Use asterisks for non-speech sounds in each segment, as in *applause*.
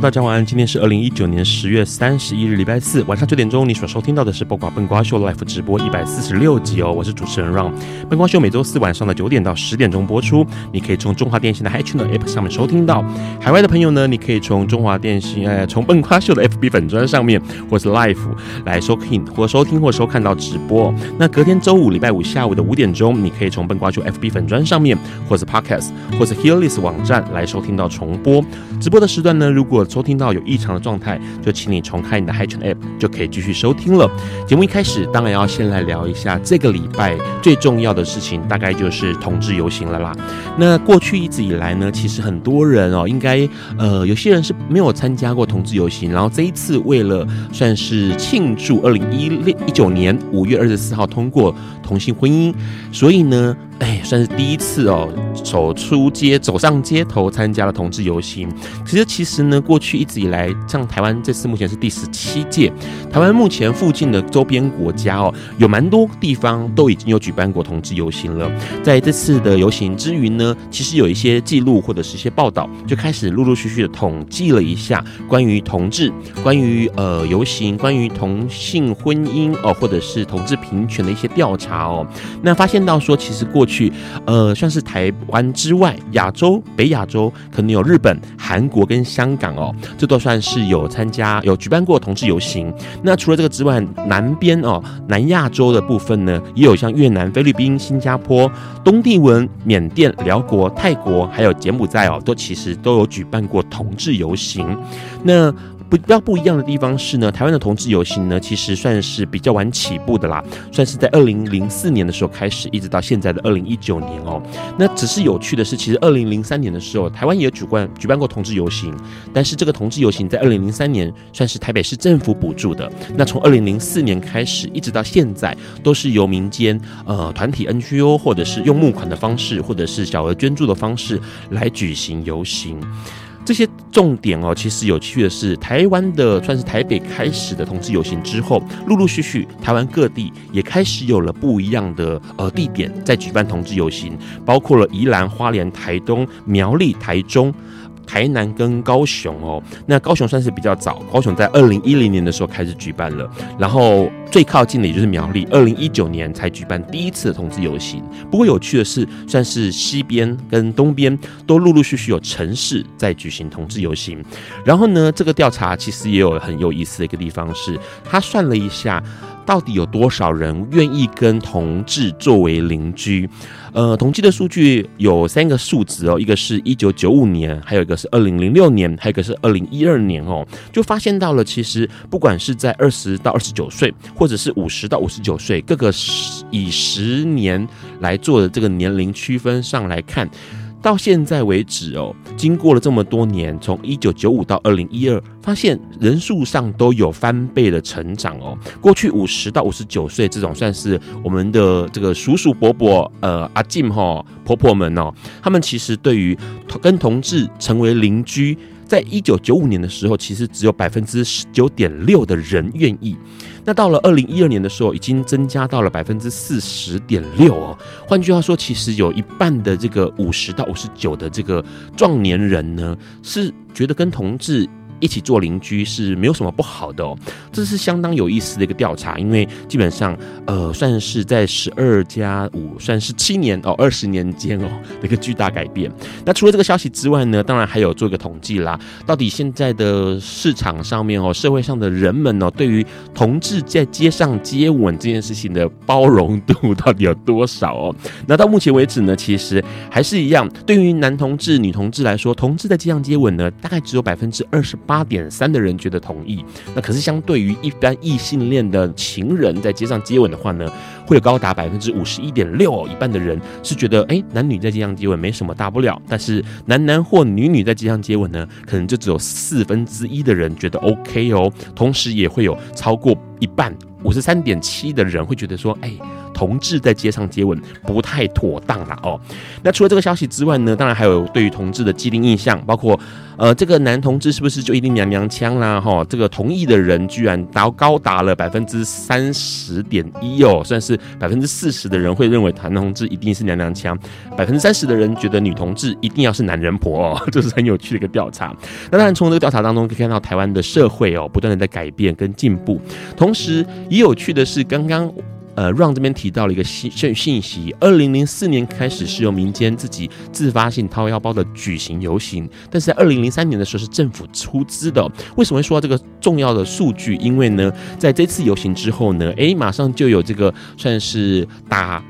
大家晚安，今天是二零一九年十月三十一日，礼拜四晚上九点钟，你所收听到的是《笨瓜笨瓜秀》Live 直播一百四十六集哦，我是主持人 Ron。笨瓜秀每周四晚上的九点到十点钟播出，你可以从中华电信的 Hi Channel App 上面收听到。海外的朋友呢，你可以从中华电信呃，从笨瓜秀的 FB 粉砖上面，或是 Live 来收听或收听或收看到直播。那隔天周五礼拜五下午的五点钟，你可以从笨瓜秀 FB 粉砖上面，或是 Podcast 或是 Hearlist 网站来收听到重播。直播的时段呢，如果收听到有异常的状态，就请你重开你的 HiCan App，就可以继续收听了。节目一开始，当然要先来聊一下这个礼拜最重要的事情，大概就是同志游行了啦。那过去一直以来呢，其实很多人哦，应该呃，有些人是没有参加过同志游行，然后这一次为了算是庆祝二零一六一九年五月二十四号通过同性婚姻，所以呢。哎，算是第一次哦，走出街，走上街头参加了同志游行。其实，其实呢，过去一直以来，像台湾这次目前是第十七届，台湾目前附近的周边国家哦，有蛮多地方都已经有举办过同志游行了。在这次的游行之余呢，其实有一些记录或者是一些报道，就开始陆陆续续的统计了一下关于同志、关于呃游行、关于同性婚姻哦，或者是同志平权的一些调查哦。那发现到说，其实过去，呃，算是台湾之外，亚洲、北亚洲可能有日本、韩国跟香港哦，这都算是有参加、有举办过同志游行。那除了这个之外，南边哦，南亚洲的部分呢，也有像越南、菲律宾、新加坡、东帝汶、缅甸、寮国、泰国，还有柬埔寨哦，都其实都有举办过同志游行。那不比较不一样的地方是呢，台湾的同志游行呢，其实算是比较晚起步的啦，算是在二零零四年的时候开始，一直到现在的二零一九年哦。那只是有趣的是，其实二零零三年的时候，台湾也举办举办过同志游行，但是这个同志游行在二零零三年算是台北市政府补助的。那从二零零四年开始，一直到现在，都是由民间呃团体 NGO 或者是用募款的方式，或者是小额捐助的方式来举行游行。这些重点哦，其实有趣的是，台湾的算是台北开始的同志游行之后，陆陆续续台湾各地也开始有了不一样的呃地点在举办同志游行，包括了宜兰、花莲、台东、苗栗、台中。台南跟高雄哦，那高雄算是比较早，高雄在二零一零年的时候开始举办了，然后最靠近的也就是苗栗，二零一九年才举办第一次的同志游行。不过有趣的是，算是西边跟东边都陆陆续续有城市在举行同志游行。然后呢，这个调查其实也有很有意思的一个地方是，他算了一下。到底有多少人愿意跟同志作为邻居？呃，统计的数据有三个数值哦，一个是一九九五年，还有一个是二零零六年，还有一个是二零一二年哦，就发现到了，其实不管是在二十到二十九岁，或者是五十到五十九岁，各个以十年来做的这个年龄区分上来看。到现在为止哦，经过了这么多年，从一九九五到二零一二，发现人数上都有翻倍的成长哦。过去五十到五十九岁这种算是我们的这个叔叔伯伯、呃阿静哈婆婆们哦，他们其实对于跟同志成为邻居，在一九九五年的时候，其实只有百分之十九点六的人愿意。那到了二零一二年的时候，已经增加到了百分之四十点六哦。换句话说，其实有一半的这个五十到五十九的这个壮年人呢，是觉得跟同志一起做邻居是没有什么不好的哦。这是相当有意思的一个调查，因为基本上呃算是在十二加五算是七年哦二十年间哦的一个巨大改变。那除了这个消息之外呢，当然还有做一个统计啦，到底现在的市场上面哦，社会上的人们哦，对于同志在街上接吻这件事情的包容度到底有多少哦？那到目前为止呢，其实还是一样，对于男同志、女同志来说，同志在街上接吻呢，大概只有百分之二十八点三的人觉得同意。那可是相对于一般异性恋的情人在街上接吻的话呢，会有高达百分之五十一点六，一半的人是觉得，哎，男女在街上接吻没什么大不了。但是男男或女女在街上接吻呢，可能就只有四分之一的人觉得 OK 哦。同时也会有超过一半，五十三点七的人会觉得说，哎。同志在街上接吻不太妥当了哦。那除了这个消息之外呢，当然还有对于同志的既定印象，包括呃，这个男同志是不是就一定娘娘腔啦？哈，这个同意的人居然达高达了百分之三十点一哦，算是百分之四十的人会认为男同志一定是娘娘腔，百分之三十的人觉得女同志一定要是男人婆哦，*laughs* 这是很有趣的一个调查。那当然从这个调查当中可以看到台湾的社会哦，不断的在改变跟进步，同时也有趣的是刚刚。呃，Ron 这边提到了一个信信信息，二零零四年开始是由民间自己自发性掏腰包的举行游行，但是在二零零三年的时候是政府出资的。为什么会说这个重要的数据？因为呢，在这次游行之后呢，诶，马上就有这个算是打。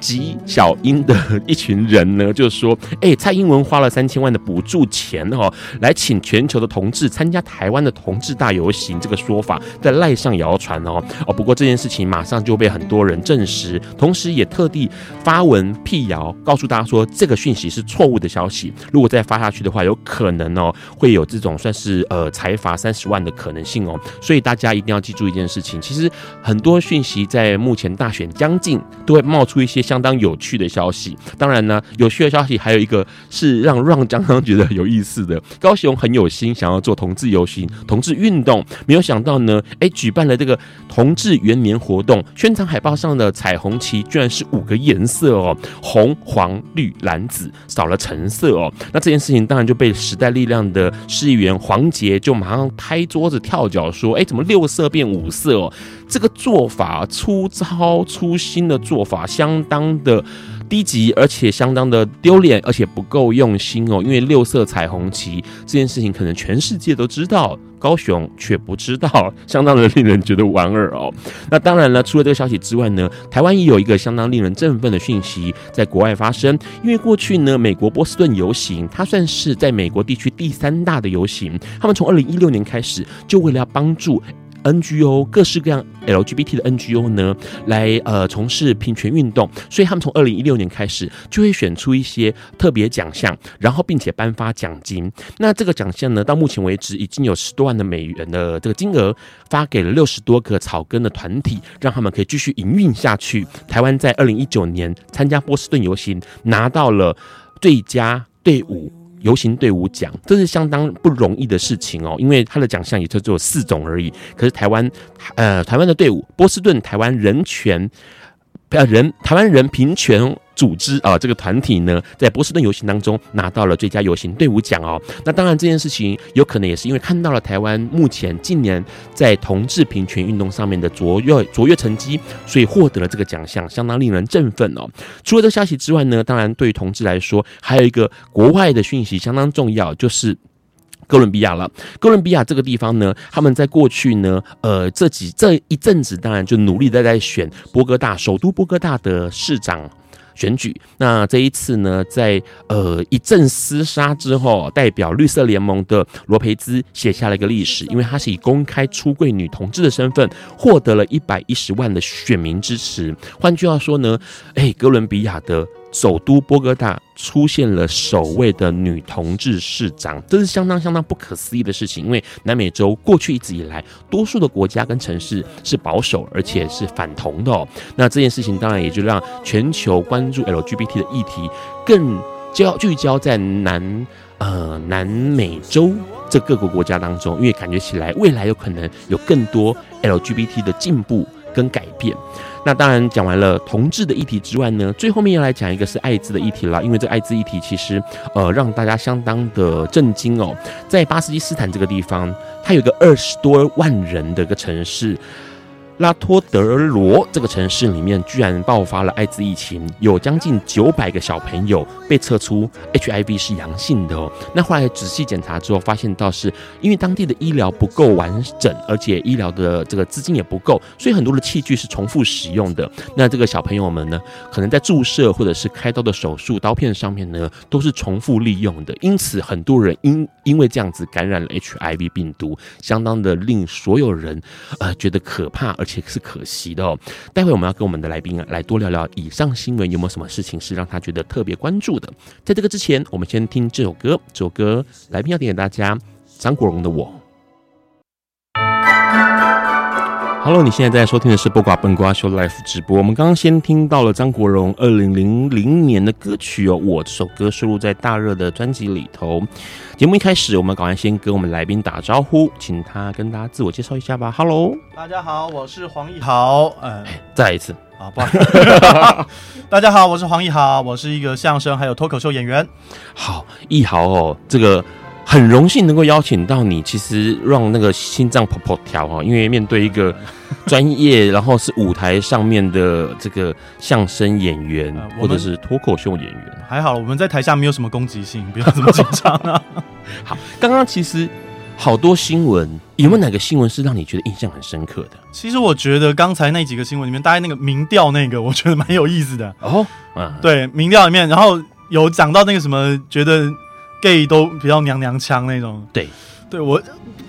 及小英的一群人呢，*laughs* 就说，哎，蔡英文花了三千万的补助钱哦，来请全球的同志参加台湾的同志大游行，这个说法在赖上谣传哦哦，不过这件事情马上就被很多人证实，同时也特地发文辟谣，告诉大家说这个讯息是错误的消息，如果再发下去的话，有可能哦会有这种算是呃财阀三十万的可能性哦，所以大家一定要记住一件事情，其实很多讯息在目前大选将近都会冒出一些。相当有趣的消息，当然呢，有趣的消息还有一个是让让江江觉得有意思的。高雄很有心想要做同志游行、同志运动，没有想到呢，哎，举办了这个同志元年活动，宣传海报上的彩虹旗居然是五个颜色哦，红、黄、绿、蓝、紫，少了橙色哦。那这件事情当然就被时代力量的市议员黄杰就马上拍桌子跳脚说：“哎，怎么六色变五色哦？这个做法粗糙粗心的做法，相当。”的低级，而且相当的丢脸，而且不够用心哦。因为六色彩虹旗这件事情，可能全世界都知道，高雄却不知道，相当的令人觉得莞尔哦。*laughs* 那当然了，除了这个消息之外呢，台湾也有一个相当令人振奋的讯息在国外发生。因为过去呢，美国波士顿游行，它算是在美国地区第三大的游行。他们从二零一六年开始，就为了要帮助。NGO 各式各样 LGBT 的 NGO 呢，来呃从事平权运动，所以他们从二零一六年开始就会选出一些特别奖项，然后并且颁发奖金。那这个奖项呢，到目前为止已经有十多万的美元的这个金额发给了六十多个草根的团体，让他们可以继续营运下去。台湾在二零一九年参加波士顿游行，拿到了最佳队伍。游行队伍奖，这是相当不容易的事情哦，因为他的奖项也就只有四种而已。可是台湾，呃，台湾的队伍，波士顿台湾人权，呃，人台湾人平权。组织啊，这个团体呢，在波士顿游行当中拿到了最佳游行队伍奖哦。那当然，这件事情有可能也是因为看到了台湾目前近年在同志平权运动上面的卓越卓越成绩，所以获得了这个奖项，相当令人振奋哦。除了这消息之外呢，当然对于同志来说，还有一个国外的讯息相当重要，就是哥伦比亚了。哥伦比亚这个地方呢，他们在过去呢，呃，这几这一阵子，当然就努力的在选波哥大首都波哥大的市长。选举，那这一次呢，在呃一阵厮杀之后，代表绿色联盟的罗培兹写下了一个历史，因为他是以公开出柜女同志的身份，获得了一百一十万的选民支持。换句话说呢，哎，哥伦比亚的。首都波哥大出现了首位的女同志市长，这是相当相当不可思议的事情。因为南美洲过去一直以来，多数的国家跟城市是保守而且是反同的哦。那这件事情当然也就让全球关注 LGBT 的议题更焦聚焦在南呃南美洲这各个国家当中，因为感觉起来未来有可能有更多 LGBT 的进步。跟改变。那当然讲完了同志的议题之外呢，最后面要来讲一个是艾滋的议题了，因为这艾滋议题其实呃让大家相当的震惊哦，在巴基斯坦这个地方，它有个二十多万人的一个城市。拉托德罗这个城市里面居然爆发了艾滋疫情，有将近九百个小朋友被测出 HIV 是阳性的哦。那后来仔细检查之后，发现到是因为当地的医疗不够完整，而且医疗的这个资金也不够，所以很多的器具是重复使用的。那这个小朋友们呢，可能在注射或者是开刀的手术刀片上面呢，都是重复利用的。因此，很多人因因为这样子感染了 HIV 病毒，相当的令所有人呃觉得可怕，而且是可惜的哦。待会我们要跟我们的来宾啊来多聊聊以上新闻有没有什么事情是让他觉得特别关注的。在这个之前，我们先听这首歌。这首歌来宾要点给大家，张国荣的《我》。Hello，你现在在收听的是《播瓜笨瓜秀》Live 直播。我们刚刚先听到了张国荣二零零零年的歌曲哦，《我》这首歌收录在大热的专辑里头。节目一开始，我们赶快先跟我们来宾打招呼，请他跟大家自我介绍一下吧。Hello，大家好，我是黄义豪。嗯，再来一次啊，不好意思。大家好，我是黄义 *laughs* 豪，我是一个相声还有脱口秀演员。好，义豪哦，这个。很荣幸能够邀请到你，其实让那个心脏砰砰跳哈，因为面对一个 *laughs* 专业，然后是舞台上面的这个相声演员或者是脱口秀演员，还好我们在台下没有什么攻击性，不要这么紧张啊。*laughs* 好，刚刚其实好多新闻，有没有哪个新闻是让你觉得印象很深刻的？其实我觉得刚才那几个新闻里面，大概那个民调那个，我觉得蛮有意思的哦。嗯，对，民调里面，然后有讲到那个什么，觉得。Gay 都比较娘娘腔那种，对，对我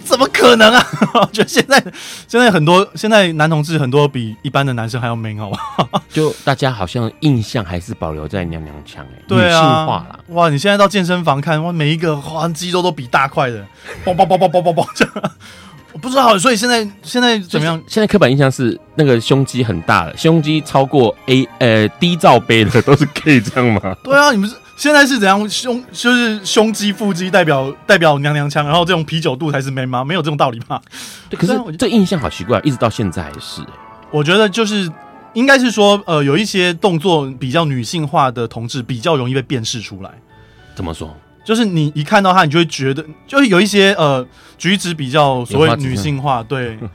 怎么可能啊？*laughs* 我觉得现在现在很多现在男同志很多比一般的男生还要 man 好吧？*laughs* 就大家好像印象还是保留在娘娘腔哎，对啊，女性化啦。哇，你现在到健身房看哇，每一个哇肌肉都比大块的，嘣嘣嘣嘣嘣嘣嘣这样，*laughs* 我不知道，所以现在现在怎么样？现在刻板印象是那个胸肌很大的，胸肌超过 A 呃 D 罩杯的都是 gay 这样吗？对啊，你们是。现在是怎样胸就是胸肌腹肌代表代表娘娘腔，然后这种啤酒肚才是 man 吗？没有这种道理吧？对，可是这印象好奇怪，一直到现在还是。我觉得就是应该是说，呃，有一些动作比较女性化的同志比较容易被辨识出来。怎么说？就是你一看到他，你就会觉得，就是有一些呃举止比较所谓女性化，对。*laughs*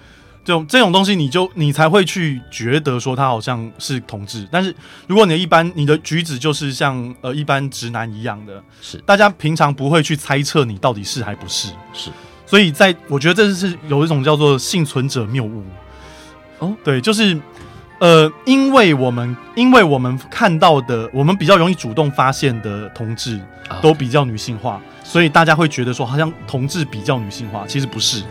这种这种东西，你就你才会去觉得说他好像是同志，但是如果你的一般你的举止就是像呃一般直男一样的，是。大家平常不会去猜测你到底是还不是，是，所以在我觉得这是有一种叫做幸存者谬误，哦，对，就是呃，因为我们因为我们看到的，我们比较容易主动发现的同志都比较女性化，所以大家会觉得说好像同志比较女性化，其实不是。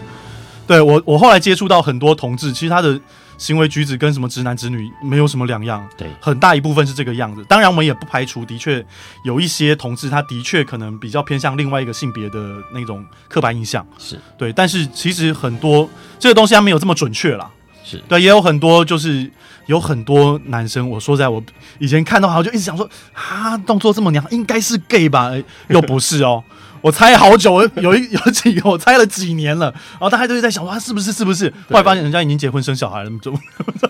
对我，我后来接触到很多同志，其实他的行为举止跟什么直男直女没有什么两样。对，很大一部分是这个样子。当然，我们也不排除，的确有一些同志，他的确可能比较偏向另外一个性别的那种刻板印象。是对，但是其实很多这个东西它没有这么准确啦。是对，也有很多就是有很多男生，我说在我以前看到，好像就一直想说啊，动作这么娘，应该是 gay 吧？又不是哦。我猜好久，有一 *laughs* 有几个，我猜了几年了，然后大家都在想说他是不是是不是？后来发现人家已经结婚生小孩了，怎么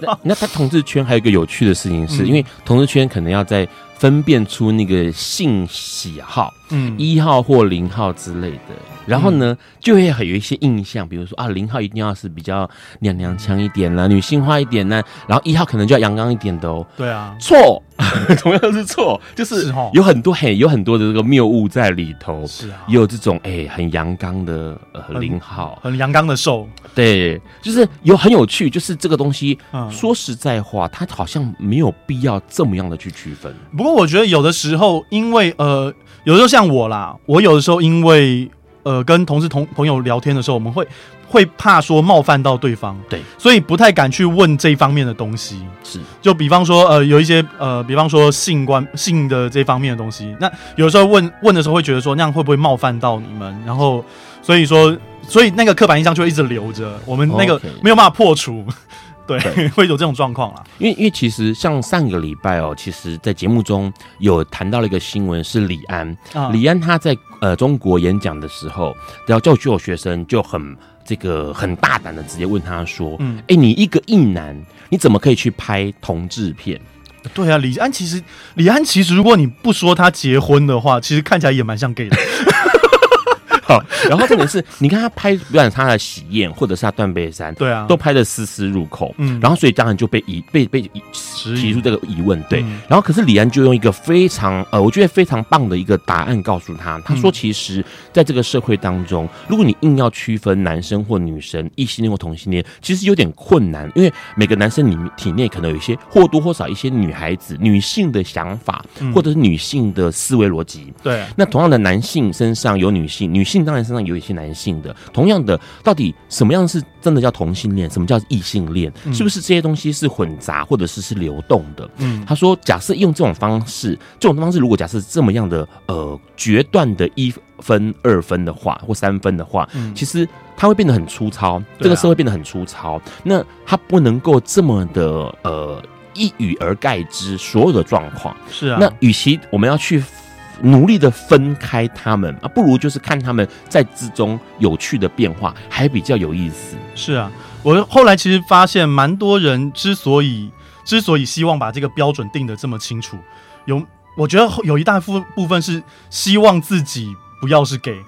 那，那他同志圈还有一个有趣的事情是，是因为同志圈可能要在分辨出那个性喜好，嗯，一号或零号之类的。然后呢，就会有一些印象，比如说啊，零号一定要是比较娘娘腔一点啦，女性化一点呢，然后一号可能就要阳刚一点的哦。对啊，错，*laughs* 同样是错，就是有很多嘿，有很多的这个谬误在里头。是啊，也有这种哎很阳刚的呃零号，很阳刚的瘦。对，就是有很有趣，就是这个东西，说实在话，它好像没有必要这么样的去区分。不过我觉得有的时候，因为呃，有的时候像我啦，我有的时候因为。呃，跟同事同朋友聊天的时候，我们会会怕说冒犯到对方，对，所以不太敢去问这方面的东西。是，就比方说，呃，有一些呃，比方说性关性的这方面的东西，那有时候问问的时候，会觉得说那样会不会冒犯到你们？然后，所以说，所以那个刻板印象就会一直留着，我们那个没有办法破除。对，*laughs* 会有这种状况啦。因为因为其实像上个礼拜哦，其实在节目中有谈到了一个新闻，是李安。啊、李安他在呃中国演讲的时候，然后就就有学生就很这个很大胆的直接问他说：“嗯，哎，你一个硬男，你怎么可以去拍同志片？”对啊，李安其实李安其实如果你不说他结婚的话，其实看起来也蛮像 gay 的。*laughs* 好，然后重点是，你看他拍，不管他的喜宴，或者是他断背山，对啊，都拍的丝丝入扣。嗯，然后所以当然就被疑被被提出这个疑问，对。嗯、然后可是李安就用一个非常呃，我觉得非常棒的一个答案告诉他，他说，其实在这个社会当中，如果你硬要区分男生或女生、异性恋或同性恋，其实有点困难，因为每个男生里体内可能有一些或多或少一些女孩子、女性的想法，或者是女性的思维逻辑。对、嗯，那同样的，男性身上有女性，女性。性当然身上有一些男性的，同样的，到底什么样是真的叫同性恋，什么叫异性恋？是不是这些东西是混杂，或者是是流动的？嗯，他说，假设用这种方式，这种方式如果假设这么样的呃决断的一分二分的话，或三分的话，嗯，其实它会变得很粗糙，这个社会变得很粗糙。那它不能够这么的呃一语而概之所有的状况。是啊，那与其我们要去。努力的分开他们啊，不如就是看他们在之中有趣的变化，还比较有意思。是啊，我后来其实发现，蛮多人之所以之所以希望把这个标准定得这么清楚，有我觉得有一大部部分是希望自己不要是 gay。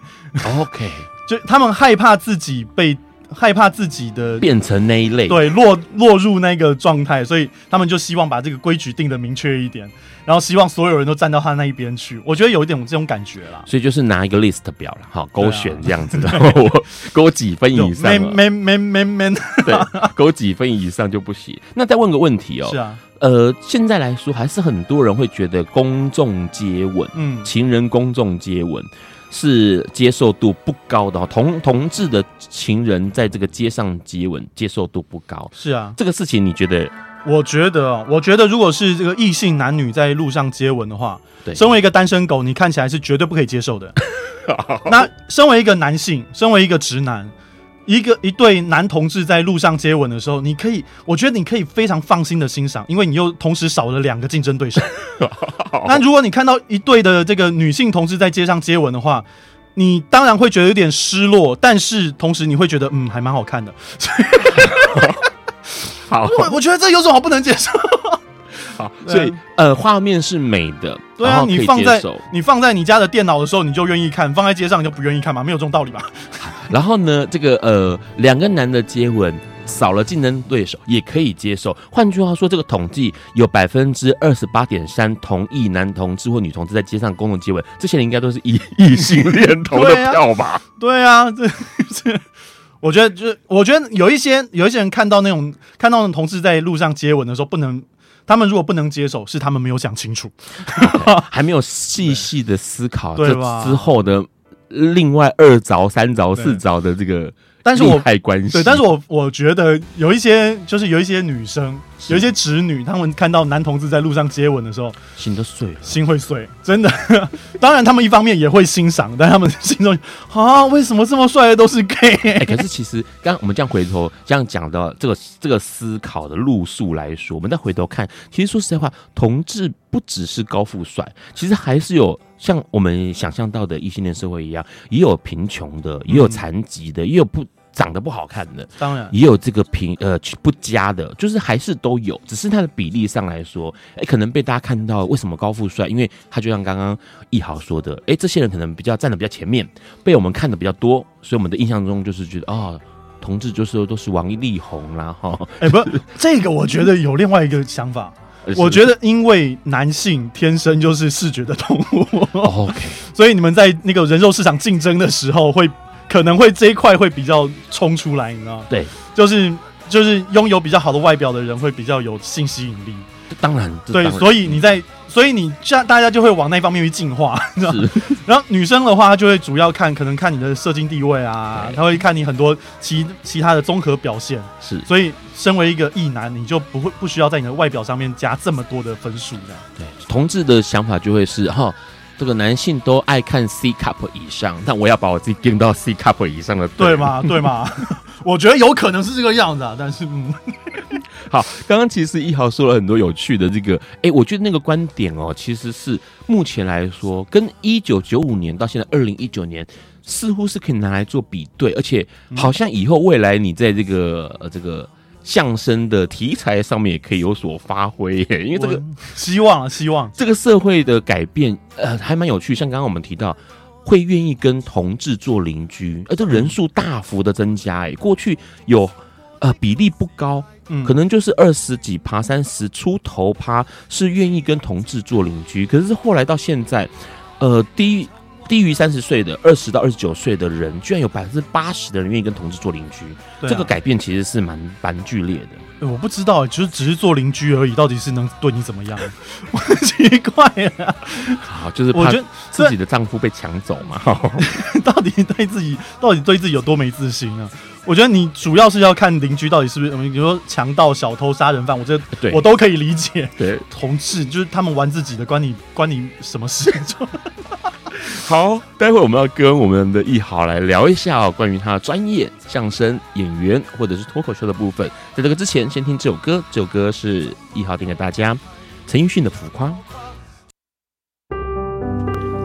OK，*laughs* 就他们害怕自己被。害怕自己的变成那一类，对，落落入那个状态，所以他们就希望把这个规矩定的明确一点，然后希望所有人都站到他那一边去。我觉得有一点这种感觉啦，所以就是拿一个 list 表了，好勾选这样子的，*laughs* 啊、我勾几分以上，man man man man man，对，勾几分以上就不行。*laughs* 那再问个问题哦，是啊，呃，现在来说还是很多人会觉得公众接吻，嗯，情人公众接吻。是接受度不高的，同同志的情人在这个街上接吻，接受度不高。是啊，这个事情你觉得？我觉得，我觉得如果是这个异性男女在路上接吻的话，对，身为一个单身狗，你看起来是绝对不可以接受的。*laughs* 那身为一个男性，身为一个直男。一个一对男同志在路上接吻的时候，你可以，我觉得你可以非常放心的欣赏，因为你又同时少了两个竞争对手。*laughs* 那如果你看到一对的这个女性同志在街上接吻的话，你当然会觉得有点失落，但是同时你会觉得，嗯，还蛮好看的。*laughs* 好，我我觉得这有什么好不能接受？好，所以呃，画面是美的，对啊，你放在你放在你家的电脑的时候，你就愿意看；放在街上你就不愿意看嘛，没有这种道理吧？*laughs* 然后呢，这个呃，两个男的接吻少了竞争对手也可以接受。换句话说，这个统计有百分之二十八点三同意男同志或女同志在街上公共接吻，这些人应该都是异异性恋投的票吧？对啊，这这，我觉得就是我觉得有一些有一些人看到那种 *laughs* 看到同志在路上接吻的时候不能。他们如果不能接受，是他们没有想清楚，*laughs* 还没有细细的思考这之后的另外二凿、三凿、四凿的这个。但是我太关心，对，但是我我觉得有一些，就是有一些女生，有一些直女，她们看到男同志在路上接吻的时候，心都碎了，心会碎，真的。*laughs* 当然，他们一方面也会欣赏，但他们心中啊，为什么这么帅的都是 gay？欸，可是其实，刚刚我们这样回头这样讲的这个这个思考的路数来说，我们再回头看，其实说实在话，同志不只是高富帅，其实还是有像我们想象到的异性恋社会一样，也有贫穷的，也有残疾的，也有不。长得不好看的，当然也有这个平呃不佳的，就是还是都有，只是它的比例上来说，哎，可能被大家看到为什么高富帅？因为他就像刚刚易豪说的，哎，这些人可能比较站的比较前面，被我们看的比较多，所以我们的印象中就是觉得哦，同志就是都是王力宏啦哈。哎，不，这个我觉得有另外一个想法，我觉得因为男性天生就是视觉的动物，OK，*laughs* 所以你们在那个人肉市场竞争的时候会。可能会这一块会比较冲出来，你知道吗？对，就是就是拥有比较好的外表的人会比较有性吸引力。当然，对，然所以你在，所以你像大家就会往那方面去进化，*laughs* 你知道吗？然后女生的话，她就会主要看，可能看你的社经地位啊，她会看你很多其其他的综合表现。是，所以身为一个异男，你就不会不需要在你的外表上面加这么多的分数，这样。对，同志的想法就会是哈。这个男性都爱看 C cup 以上，但我要把我自己定到 C cup 以上的，对吗？对吗？我觉得有可能是这个样子啊，但是嗯，*laughs* 好，刚刚其实一豪说了很多有趣的这个，哎、欸，我觉得那个观点哦，其实是目前来说，跟一九九五年到现在二零一九年，似乎是可以拿来做比对，而且好像以后未来你在这个呃这个相声的题材上面也可以有所发挥，*laughs* 因为这个希望希望这个社会的改变，呃，还蛮有趣。像刚刚我们提到。会愿意跟同志做邻居，而这人数大幅的增加。哎，过去有呃比例不高，嗯，可能就是二十几趴、三十出头趴是愿意跟同志做邻居。可是后来到现在，呃，低低于三十岁的二十到二十九岁的人，居然有百分之八十的人愿意跟同志做邻居。这个改变其实是蛮蛮剧烈的。我不知道，就是只是做邻居而已，到底是能对你怎么样？*laughs* 我很奇怪啊！好，就是我觉得自己的丈夫被抢走嘛。*laughs* 到底对自己，到底对自己有多没自信啊？我觉得你主要是要看邻居到底是不是，比如说强盗、小偷、杀人犯，我觉得我都可以理解。对，同志就是他们玩自己的，关你关你什么事？*laughs* *laughs* 好，待会我们要跟我们的一豪来聊一下哦，关于他的专业相声演员或者是脱口秀的部分。在这个之前，先听这首歌，这首歌是一豪点给大家，陈奕迅的《浮夸》。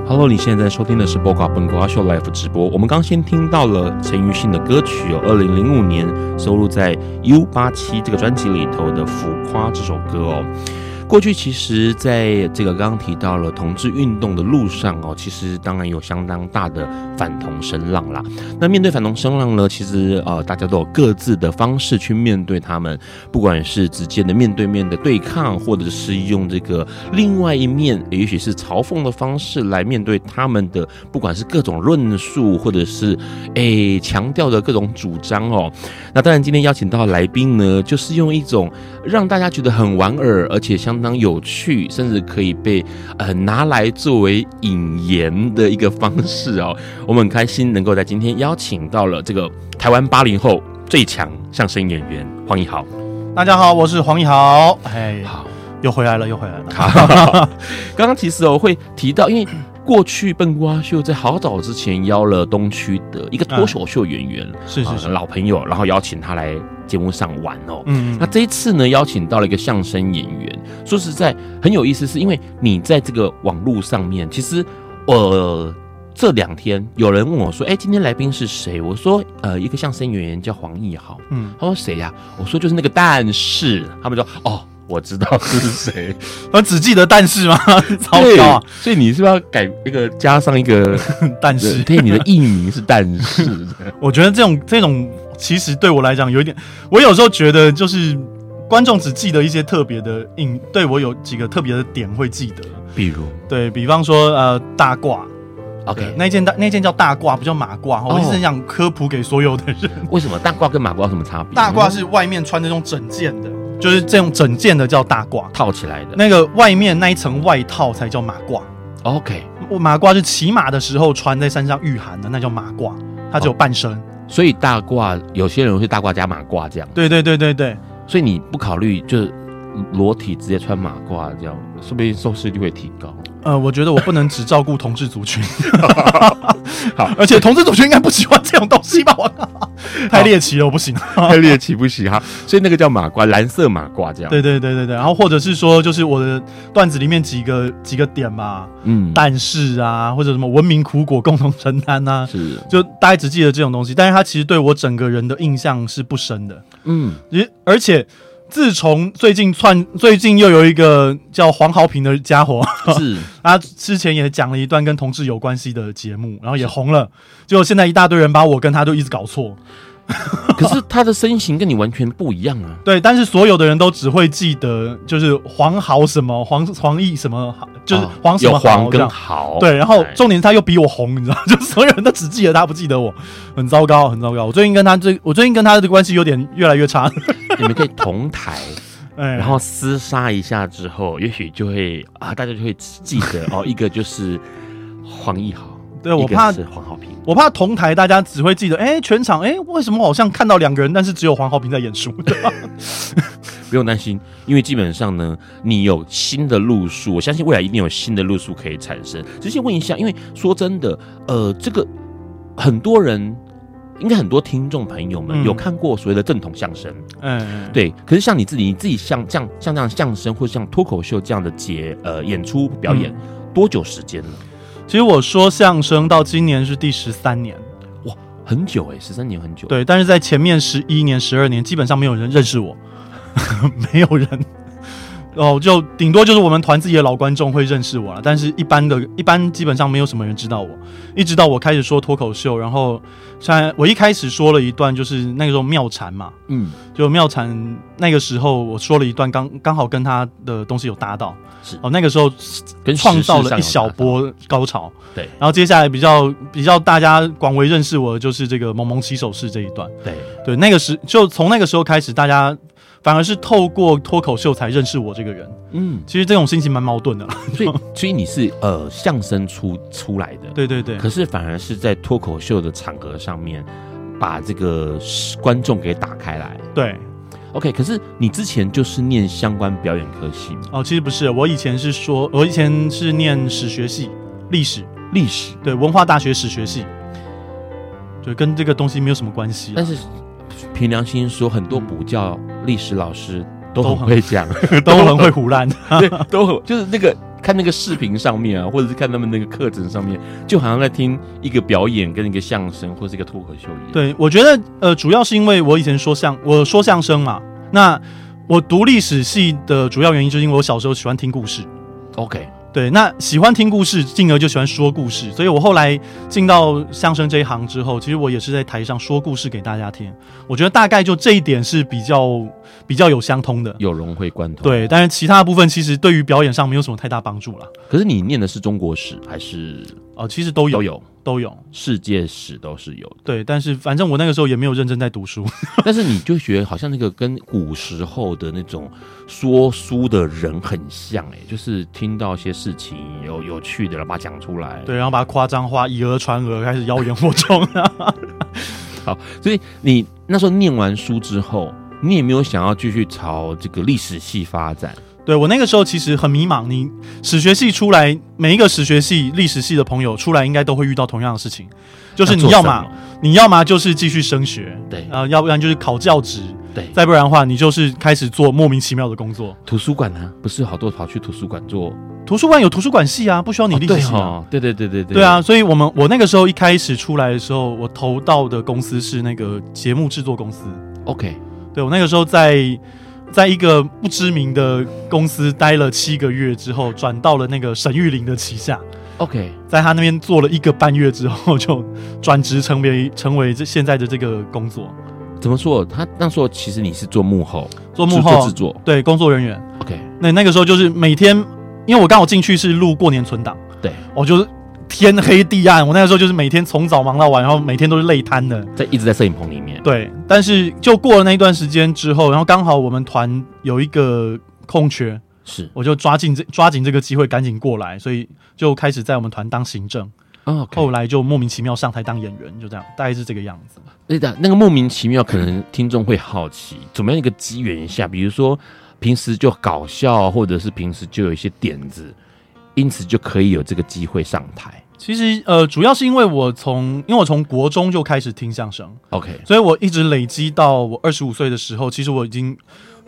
Hello，你现在在收听的是《播瓜本瓜秀》Live 直播。我们刚先听到了陈奕迅的歌曲哦，二零零五年收录在 U 八七这个专辑里头的《浮夸》这首歌哦。过去其实，在这个刚刚提到了同志运动的路上哦，其实当然有相当大的反同声浪啦。那面对反同声浪呢，其实呃，大家都有各自的方式去面对他们，不管是直接的面对面的对抗，或者是用这个另外一面，也许是嘲讽的方式来面对他们的，不管是各种论述，或者是诶强调的各种主张哦。那当然，今天邀请到来宾呢，就是用一种让大家觉得很莞尔，而且相。相当有趣，甚至可以被呃拿来作为引言的一个方式哦。我们很开心能够在今天邀请到了这个台湾八零后最强相声演员黄一豪。大家好，我是黄一豪。哎，好，*laughs* 又回来了，又回来了。*laughs* *laughs* 刚刚其实我会提到，因为过去笨瓜秀在好早之前邀了东区的一个脱口秀演员，嗯、是是是、呃、老朋友，然后邀请他来。节目上玩哦，嗯，那这一次呢，邀请到了一个相声演员。说实在很有意思，是因为你在这个网络上面，其实呃这两天有人问我说，哎、欸，今天来宾是谁？我说呃一个相声演员叫黄义豪，嗯，他说谁呀、啊？我说就是那个但是，他们说哦，我知道是谁，*laughs* 我只记得但是吗？糟糕、啊，所以你是不是要改一个加上一个 *laughs* 但是？对，你的艺名是但是，*laughs* 我觉得这种这种。其实对我来讲有一点，我有时候觉得就是观众只记得一些特别的印，对我有几个特别的点会记得，比如？对比方说呃大褂，OK。那件大那件叫大褂，不叫马褂，我一直很想科普给所有的人，为什么？大褂跟马褂有什么差别？大褂是外面穿那种整件的，就是这种整件的叫大褂，套起来的，那个外面那一层外套才叫马褂，OK，马褂是骑马的时候穿在身上御寒的，那叫马褂，它只有半身。所以大褂，有些人会大褂加马褂这样。对对对对对。所以你不考虑就是裸体直接穿马褂这样，说不定收视率会提高。呃，我觉得我不能只照顾同志族群。*laughs* 好，而且同志族群应该不喜欢这种东西吧？我靠，太猎奇了，我不行。*laughs* 太猎奇不行哈。所以那个叫马褂，蓝色马褂这样。对对对对对。然后或者是说，就是我的段子里面几个几个点嘛，嗯，但是啊，或者什么文明苦果共同承担啊，是，就大家只记得这种东西，但是他其实对我整个人的印象是不深的。嗯，而而且。自从最近串，最近又有一个叫黄豪平的家伙，是 *laughs* 他之前也讲了一段跟同志有关系的节目，然后也红了，结果现在一大堆人把我跟他都一直搞错。*laughs* 可是他的身形跟你完全不一样啊！对，但是所有的人都只会记得就是黄豪什么黄黄奕什么，就是黄什么黄跟豪。对，然后重点是他又比我红，*laughs* 你知道，就所有人都只记得他，不记得我，很糟糕，很糟糕。我最近跟他最，我最近跟他的关系有点越来越差。*laughs* 你们可以同台，然后厮杀一下之后，也许就会啊，大家就会记得哦，一个就是黄奕豪。对，我怕是黄浩平，我怕同台大家只会记得，哎，全场，哎，为什么好像看到两个人，但是只有黄浩平在演出？*laughs* *laughs* 不用担心，因为基本上呢，你有新的路数，我相信未来一定有新的路数可以产生。直接问一下，因为说真的，呃，这个很多人应该很多听众朋友们有看过所谓的正统相声，嗯，对。可是像你自己，你自己像这样像这样相声或像脱口秀这样的节呃演出表演，多久时间了？其实我说相声到今年是第十三年，哇，很久哎，十三年很久。对，但是在前面十一年、十二年，基本上没有人认识我，*laughs* 没有人。哦，就顶多就是我们团自己的老观众会认识我了，但是一般的一般基本上没有什么人知道我。一直到我开始说脱口秀，然后像我一开始说了一段，就是那个时候妙禅嘛，嗯，就妙禅那个时候我说了一段，刚刚好跟他的东西有搭到，是哦，那个时候创造了一小波高潮，对。然后接下来比较比较大家广为认识我的就是这个萌萌起手式这一段，对对，那个时就从那个时候开始大家。反而是透过脱口秀才认识我这个人，嗯，其实这种心情蛮矛盾的，所以所以你是呃相声出出来的，对对对，可是反而是在脱口秀的场合上面把这个观众给打开来，对，OK，可是你之前就是念相关表演科系吗？哦，其实不是，我以前是说，我以前是念史学系，历史，历史，对，文化大学史学系，对，跟这个东西没有什么关系，但是。凭良心说，很多补教历史老师都很会讲，*laughs* 都很会胡乱，*laughs* 对，都很就是那个看那个视频上面啊，或者是看他们那个课程上面，就好像在听一个表演跟一个相声或者是一个脱口秀一样。对，我觉得呃，主要是因为我以前说相，我说相声嘛，那我读历史系的主要原因就是因为我小时候喜欢听故事。OK。对，那喜欢听故事，进而就喜欢说故事。所以我后来进到相声这一行之后，其实我也是在台上说故事给大家听。我觉得大概就这一点是比较比较有相通的，有融会贯通。对，但是其他部分其实对于表演上没有什么太大帮助了。可是你念的是中国史还是？哦，其实都有，都有。都有世界史都是有的，对，但是反正我那个时候也没有认真在读书，*laughs* 但是你就觉得好像那个跟古时候的那种说书的人很像哎、欸，就是听到一些事情有有趣的，然后把它讲出来，对，然后把它夸张化，以讹传讹，开始妖言惑众。*laughs* 好，所以你那时候念完书之后，你也没有想要继续朝这个历史系发展。对，我那个时候其实很迷茫。你史学系出来，每一个史学系、历史系的朋友出来，应该都会遇到同样的事情，就是你要么你要么就是继续升学，对，呃，要不然就是考教职，对，再不然的话，你就是开始做莫名其妙的工作。图书馆呢，不是好多跑去图书馆做？图书馆有图书馆系啊，不需要你历史系啊。对对对对对。对啊，所以我们我那个时候一开始出来的时候，我投到的公司是那个节目制作公司。OK，对我那个时候在。在一个不知名的公司待了七个月之后，转到了那个沈玉琳的旗下。OK，在他那边做了一个半月之后，就转职成为成为这现在的这个工作。怎么说？他那时候其实你是做幕后，做幕后制作，对，工作人员。OK，那那个时候就是每天，因为我刚好进去是录过年存档，对，我就是。天黑地暗，我那个时候就是每天从早忙到晚，然后每天都是累瘫的，在一直在摄影棚里面。对，但是就过了那一段时间之后，然后刚好我们团有一个空缺，是我就抓紧这抓紧这个机会赶紧过来，所以就开始在我们团当行政。哦，okay. 后来就莫名其妙上台当演员，就这样，大概是这个样子。对的，那个莫名其妙，可能听众会好奇，怎么样一个机缘下，比如说平时就搞笑，或者是平时就有一些点子，因此就可以有这个机会上台。其实呃，主要是因为我从，因为我从国中就开始听相声，OK，所以我一直累积到我二十五岁的时候，其实我已经，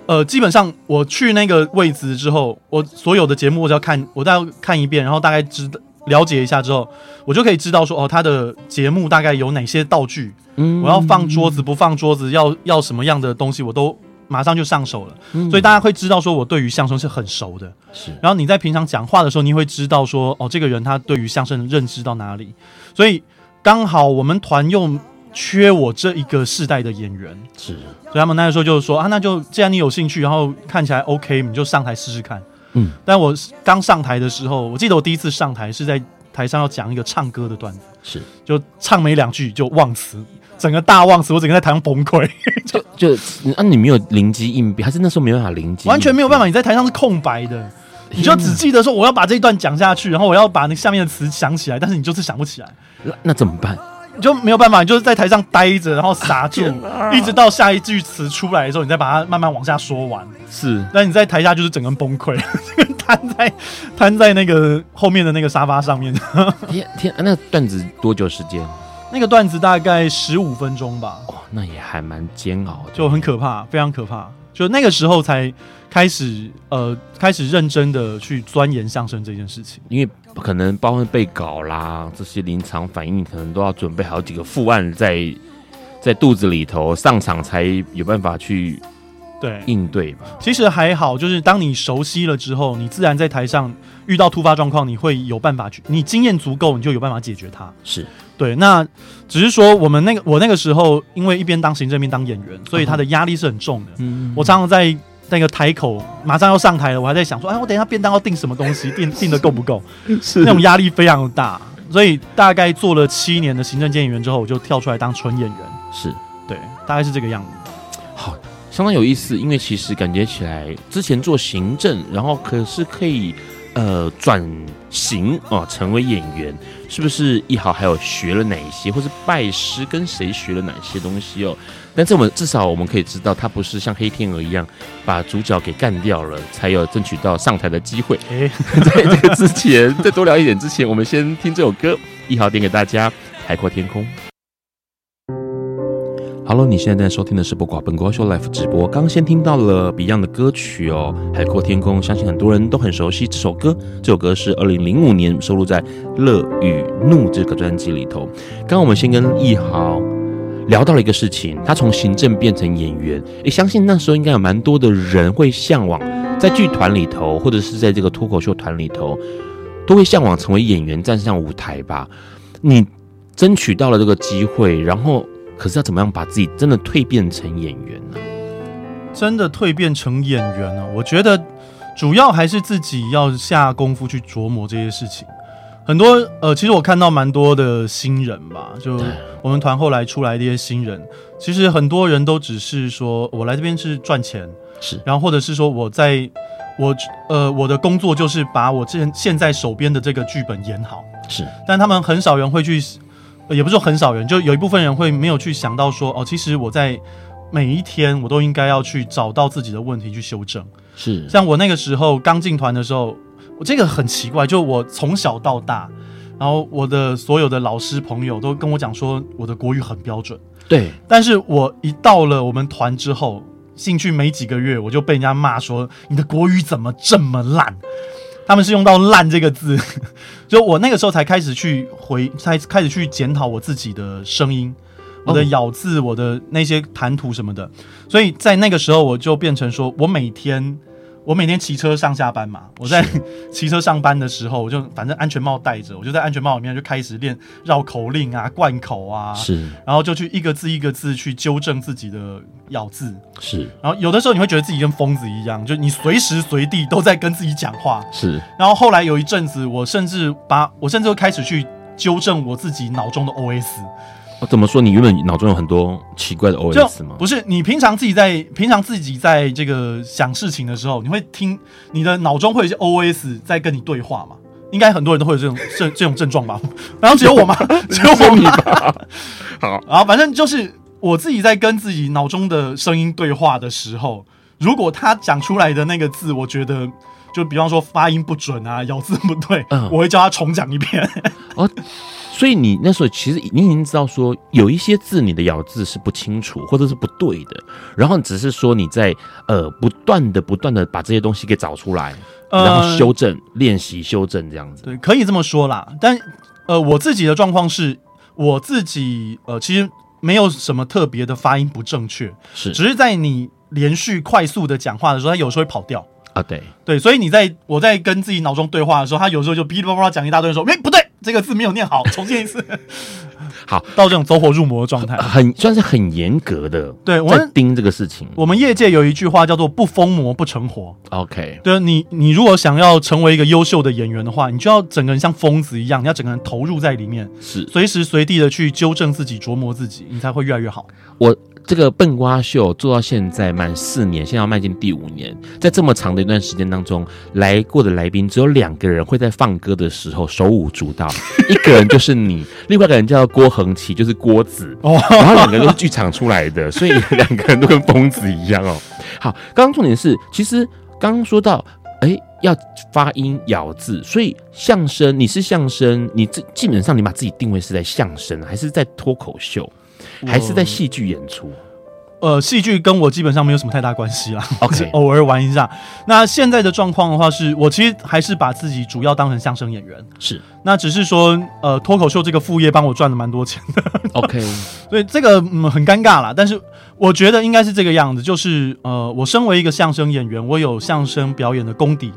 呃，基本上我去那个位置之后，我所有的节目我只要看，我都要看一遍，然后大概知了解一下之后，我就可以知道说，哦，他的节目大概有哪些道具，嗯，我要放桌子不放桌子，要要什么样的东西，我都。马上就上手了，嗯，所以大家会知道说我对于相声是很熟的。是，然后你在平常讲话的时候，你会知道说哦，这个人他对于相声的认知到哪里。所以刚好我们团又缺我这一个世代的演员，是，所以他们那个时候就是说啊，那就既然你有兴趣，然后看起来 OK，你就上台试试看。嗯，但我刚上台的时候，我记得我第一次上台是在台上要讲一个唱歌的段子，是，就唱没两句就忘词。整个大忘词，我整个在台上崩溃，*laughs* 就就啊，你没有灵机应变，还是那时候没办法灵机？完全没有办法，你在台上是空白的，你就只记得说我要把这一段讲下去，然后我要把那下面的词想起来，但是你就是想不起来，那那怎么办？你就没有办法，你就是在台上待着，然后傻住，*laughs* 一直到下一句词出来的时候，你再把它慢慢往下说完。是，但你在台下就是整个崩溃，*laughs* 瘫在瘫在那个后面的那个沙发上面。天天，那段子多久时间？那个段子大概十五分钟吧。哦，那也还蛮煎熬的，就很可怕，非常可怕。就那个时候才开始呃，开始认真的去钻研相声这件事情，因为可能包括被稿啦，这些临场反应，可能都要准备好几个副案在在肚子里头，上场才有办法去对应对吧。其实还好，就是当你熟悉了之后，你自然在台上遇到突发状况，你会有办法去，你经验足够，你就有办法解决它。是。对，那只是说我们那个我那个时候，因为一边当行政一边当演员，所以他的压力是很重的。嗯，我常常在那个台口马上要上台了，我还在想说，哎，我等一下便当要订什么东西，*laughs* 订订的够不够？是那种压力非常的大。所以大概做了七年的行政兼演员之后，我就跳出来当纯演员。是对，大概是这个样子。好，相当有意思，因为其实感觉起来之前做行政，然后可是可以。呃，转型啊，成为演员，是不是一豪还有学了哪些，或是拜师跟谁学了哪些东西哦？但这我们至少我们可以知道，他不是像黑天鹅一样把主角给干掉了，才有争取到上台的机会。欸、*laughs* 在这个之前，再多聊一点之前，我们先听这首歌，一豪点给大家，《海阔天空》。Hello，你现在在收听的是《播瓜本瓜秀》Live 直播。刚先听到了 Beyond 的歌曲哦，《海阔天空》，相信很多人都很熟悉这首歌。这首歌是二零零五年收录在《乐与怒》这个专辑里头。刚刚我们先跟易豪聊到了一个事情，他从行政变成演员。诶，相信那时候应该有蛮多的人会向往在剧团里头，或者是在这个脱口秀团里头，都会向往成为演员，站上舞台吧。你争取到了这个机会，然后。可是要怎么样把自己真的蜕变成演员呢？真的蜕变成演员呢？我觉得主要还是自己要下功夫去琢磨这些事情。很多呃，其实我看到蛮多的新人吧，就我们团后来出来的一些新人，其实很多人都只是说我来这边是赚钱，是，然后或者是说我在我呃我的工作就是把我现现在手边的这个剧本演好，是，但他们很少人会去。也不是说很少人，就有一部分人会没有去想到说，哦，其实我在每一天我都应该要去找到自己的问题去修正。是，像我那个时候刚进团的时候，我这个很奇怪，就我从小到大，然后我的所有的老师朋友都跟我讲说，我的国语很标准。对，但是我一到了我们团之后，进去没几个月，我就被人家骂说，你的国语怎么这么烂？他们是用到“烂”这个字，*laughs* 就我那个时候才开始去回，才开始去检讨我自己的声音，我的咬字，我的那些谈吐什么的，所以在那个时候我就变成说，我每天。我每天骑车上下班嘛，我在 *laughs* 骑车上班的时候，我就反正安全帽戴着，我就在安全帽里面就开始练绕口令啊、贯口啊，是，然后就去一个字一个字去纠正自己的咬字，是，然后有的时候你会觉得自己跟疯子一样，就你随时随地都在跟自己讲话，是，然后后来有一阵子，我甚至把我甚至会开始去纠正我自己脑中的 OS。怎么说？你原本脑中有很多奇怪的 OS 吗？不是，你平常自己在平常自己在这个想事情的时候，你会听你的脑中会有一些 OS 在跟你对话吗？应该很多人都会有这种 *laughs* 这这种症状吧？*laughs* 然后只有我吗？*laughs* 只有我吗？好，然后反正就是我自己在跟自己脑中的声音对话的时候，如果他讲出来的那个字，我觉得就比方说发音不准啊，咬字不对，嗯，我会叫他重讲一遍。哦。所以你那时候其实你已经知道说有一些字你的咬字是不清楚或者是不对的，然后只是说你在呃不断的不断的把这些东西给找出来，然后修正、呃、练习、修正这样子。对，可以这么说啦。但呃我自己的状况是，我自己呃其实没有什么特别的发音不正确，是只是在你连续快速的讲话的时候，它有时候会跑调啊。对对，所以你在我在跟自己脑中对话的时候，他有时候就噼里啪啦讲一大堆，说哎不对。这个字没有念好，重念一次。*laughs* 好，到这种走火入魔的状态，很算是很严格的。对，我们盯这个事情。我们业界有一句话叫做“不疯魔不成活”。OK，对，你你如果想要成为一个优秀的演员的话，你就要整个人像疯子一样，你要整个人投入在里面，是随时随地的去纠正自己、琢磨自己，你才会越来越好。我。这个笨瓜秀做到现在满四年，现在要迈进第五年。在这么长的一段时间当中，来过的来宾只有两个人会在放歌的时候手舞足蹈，*laughs* 一个人就是你，另外一个人叫郭恒奇，就是郭子。哦，然后两个人都是剧场出来的，所以两个人都跟疯子一样哦。好，刚刚重点是，其实刚刚说到，哎，要发音咬字，所以相声你是相声，你这基本上你把自己定位是在相声，还是在脱口秀，还是在戏剧演出？呃，戏剧跟我基本上没有什么太大关系啦。OK，*laughs* 偶尔玩一下。那现在的状况的话是，是我其实还是把自己主要当成相声演员。是，那只是说，呃，脱口秀这个副业帮我赚了蛮多钱的。OK，*laughs* 所以这个嗯很尴尬啦。但是我觉得应该是这个样子，就是呃，我身为一个相声演员，我有相声表演的功底。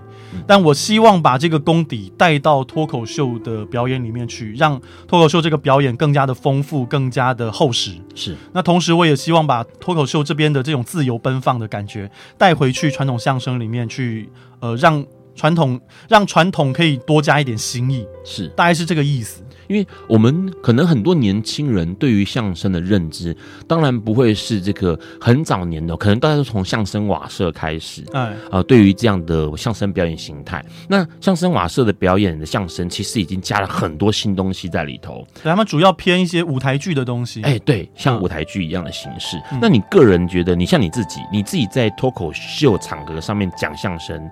但我希望把这个功底带到脱口秀的表演里面去，让脱口秀这个表演更加的丰富，更加的厚实。是。那同时，我也希望把脱口秀这边的这种自由奔放的感觉带回去传统相声里面去，呃，让传统让传统可以多加一点新意。是，大概是这个意思。因为我们可能很多年轻人对于相声的认知，当然不会是这个很早年的，可能大家都从相声瓦舍开始。哎，啊、呃，对于这样的相声表演形态，那相声瓦舍的表演的相声，其实已经加了很多新东西在里头。对，他们主要偏一些舞台剧的东西。哎，对，像舞台剧一样的形式。嗯、那你个人觉得，你像你自己，你自己在脱口秀场合上面讲相声，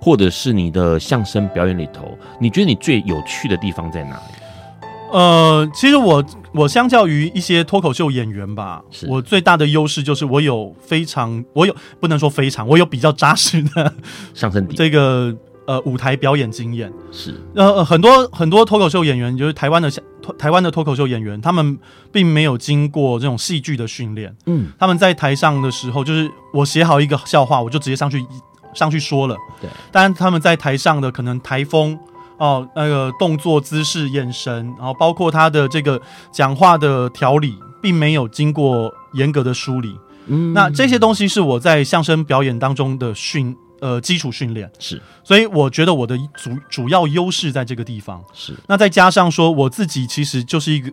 或者是你的相声表演里头，你觉得你最有趣的地方在哪里？呃，其实我我相较于一些脱口秀演员吧，我最大的优势就是我有非常，我有不能说非常，我有比较扎实的相声底这个呃舞台表演经验。是呃很多很多脱口秀演员，就是台湾的台湾的脱口秀演员，他们并没有经过这种戏剧的训练。嗯，他们在台上的时候，就是我写好一个笑话，我就直接上去上去说了。对，当然他们在台上的可能台风。哦，那个动作、姿势、眼神，然后包括他的这个讲话的条理，并没有经过严格的梳理。嗯，那这些东西是我在相声表演当中的训，呃，基础训练。是，所以我觉得我的主主要优势在这个地方。是，那再加上说我自己其实就是一个，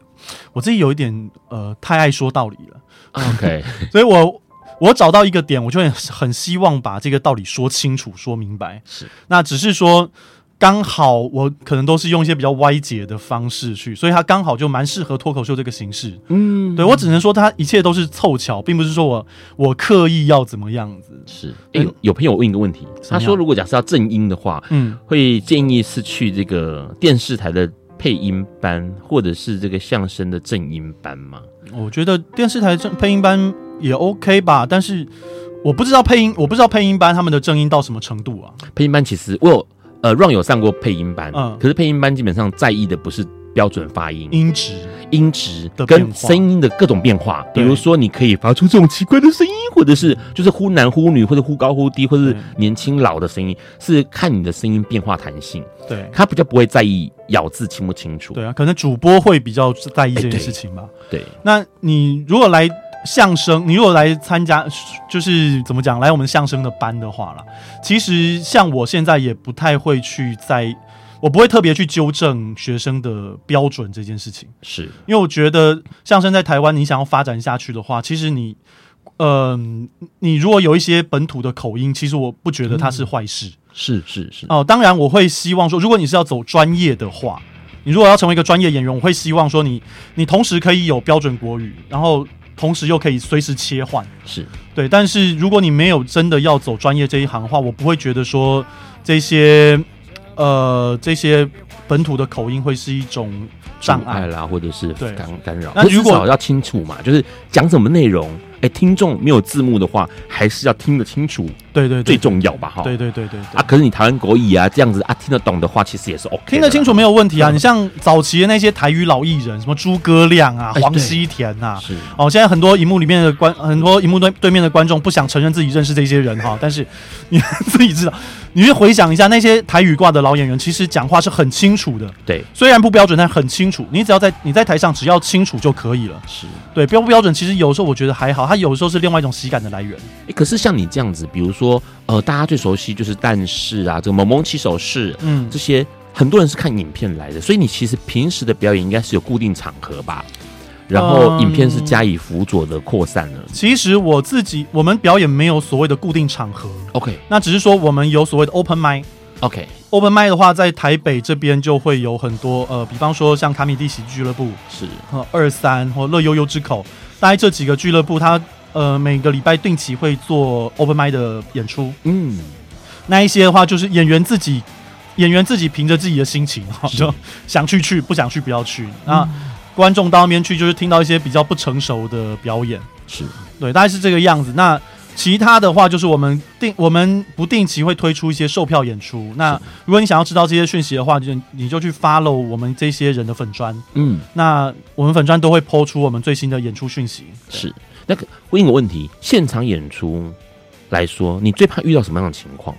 我自己有一点呃太爱说道理了。OK，*laughs* 所以我我找到一个点，我就很很希望把这个道理说清楚、说明白。是，那只是说。刚好我可能都是用一些比较歪解的方式去，所以他刚好就蛮适合脱口秀这个形式。嗯，对，我只能说他一切都是凑巧，并不是说我我刻意要怎么样子。是，哎、欸，有朋友问一个问题，他说如果假设要正音的话，嗯，会建议是去这个电视台的配音班，或者是这个相声的正音班吗？我觉得电视台正配音班也 OK 吧，但是我不知道配音，我不知道配音班他们的正音到什么程度啊？配音班其实我有。呃，Ron 有上过配音班，嗯，可是配音班基本上在意的不是标准发音、音质、音质跟声音的各种变化。比如说，你可以发出这种奇怪的声音，或者是就是忽男忽女，或者忽高忽低，或者是年轻老的声音，是看你的声音变化弹性。对，他比较不会在意咬字清不清楚。对啊，可能主播会比较在意这件事情吧。对，对，那你如果来。相声，你如果来参加，就是怎么讲，来我们相声的班的话啦，其实像我现在也不太会去在，我不会特别去纠正学生的标准这件事情，是。因为我觉得相声在台湾，你想要发展下去的话，其实你，嗯、呃，你如果有一些本土的口音，其实我不觉得它是坏事，是是是。哦，当然我会希望说，如果你是要走专业的话，你如果要成为一个专业演员，我会希望说你，你同时可以有标准国语，然后。同时又可以随时切换，是对。但是如果你没有真的要走专业这一行的话，我不会觉得说这些呃这些本土的口音会是一种障碍啦，或者是干干扰。那如果要清楚嘛，就是讲什么内容。哎，听众没有字幕的话，还是要听得清楚，对对，最重要吧？哈，对对对对啊！可是你台湾国语啊，这样子啊，听得懂的话，其实也是 OK，听得清楚没有问题啊。你像早期的那些台语老艺人，什么诸葛亮啊、黄西田呐，是哦。现在很多荧幕里面的观，很多荧幕对对面的观众不想承认自己认识这些人哈，但是你自己知道，你去回想一下那些台语挂的老演员，其实讲话是很清楚的。对，虽然不标准，但很清楚。你只要在你在台上，只要清楚就可以了。是对，标不标准，其实有时候我觉得还好，他有时候是另外一种。喜感的来源，哎、欸，可是像你这样子，比如说，呃，大家最熟悉就是但是啊，这个萌萌起手式，嗯，这些很多人是看影片来的，所以你其实平时的表演应该是有固定场合吧？然后影片是加以辅佐的扩散了、嗯。其实我自己，我们表演没有所谓的固定场合，OK，那只是说我们有所谓的 open mic，OK，open mic 的话，在台北这边就会有很多，呃，比方说像卡米蒂喜剧俱乐部是，和二三或乐悠悠之口，大概这几个俱乐部它。呃，每个礼拜定期会做 open mic 的演出，嗯，那一些的话，就是演员自己，演员自己凭着自己的心情，就想去去，不想去不要去。那、嗯、观众到那边去，就是听到一些比较不成熟的表演，是对，大概是这个样子。那其他的话，就是我们定我们不定期会推出一些售票演出。那如果你想要知道这些讯息的话，就你就去 follow 我们这些人的粉砖。嗯，那我们粉砖都会 po 出我们最新的演出讯息。是那个问一个问题，现场演出来说，你最怕遇到什么样的情况？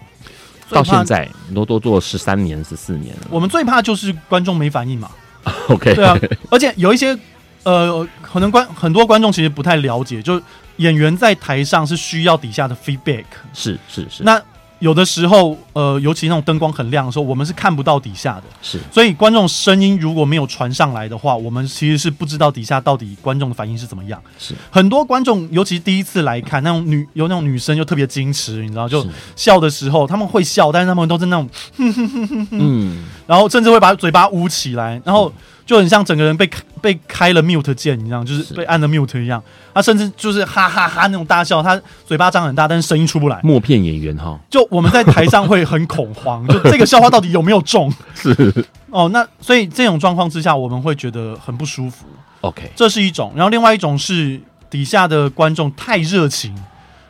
到现在你都都做了十三年、十四年了，我们最怕就是观众没反应嘛。*laughs* OK，对啊，而且有一些呃，可能观很多观众其实不太了解，就。演员在台上是需要底下的 feedback，是是是。那有的时候，呃，尤其那种灯光很亮的时候，我们是看不到底下的，是。所以观众声音如果没有传上来的话，我们其实是不知道底下到底观众的反应是怎么样。是。很多观众，尤其第一次来看那种女，*laughs* 有那种女生就特别矜持，你知道，就笑的时候他们会笑，但是他们都是那种，哼哼哼哼哼，嗯，然后甚至会把嘴巴捂起来，然后。就很像整个人被被开了 mute 键一样，就是被按了 mute 一样。他甚至就是哈哈哈哈那种大笑，他嘴巴张很大，但是声音出不来。默片演员哈，就我们在台上会很恐慌，就这个笑话到底有没有中？*laughs* 是哦，那所以这种状况之下，我们会觉得很不舒服。OK，这是一种。然后另外一种是底下的观众太热情，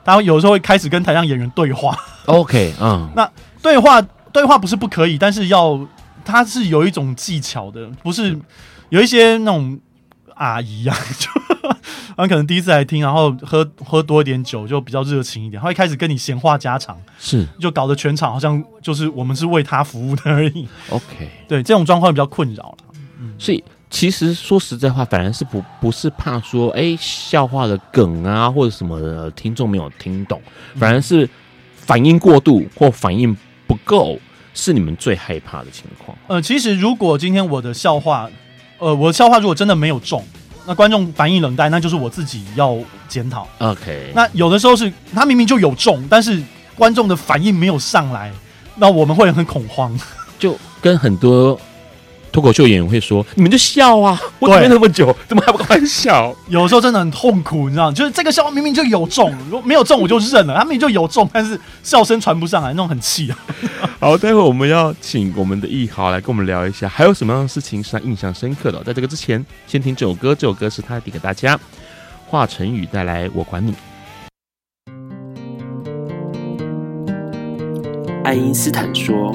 他有时候会开始跟台上演员对话。OK，嗯，*laughs* 那对话对话不是不可以，但是要。他是有一种技巧的，不是有一些那种阿姨啊，就他 *laughs* 可能第一次来听，然后喝喝多一点酒，就比较热情一点，他会开始跟你闲话家常，是就搞得全场好像就是我们是为他服务的而已。OK，对，这种状况比较困扰了。嗯，所以其实说实在话，反而是不不是怕说哎、欸、笑话的梗啊或者什么的听众没有听懂，反而是反应过度或反应不够。是你们最害怕的情况。呃，其实如果今天我的笑话，呃，我的笑话如果真的没有中，那观众反应冷淡，那就是我自己要检讨。OK。那有的时候是他明明就有中，但是观众的反应没有上来，那我们会很恐慌，就跟很多。脱口秀演员会说：“你们就笑啊！*laughs* 我准备那么久，怎么还不赶快笑？有时候真的很痛苦，你知道？就是这个笑话明明就有中，如果没有中我就认了。他明明就有中，但是笑声传不上来，那种很气啊。*laughs* 好，待会我们要请我们的易豪来跟我们聊一下，还有什么样的事情是他印象深刻的？在这个之前，先听这首歌，这首歌是他递给大家，华晨宇带来《我管你》。爱因斯坦说：“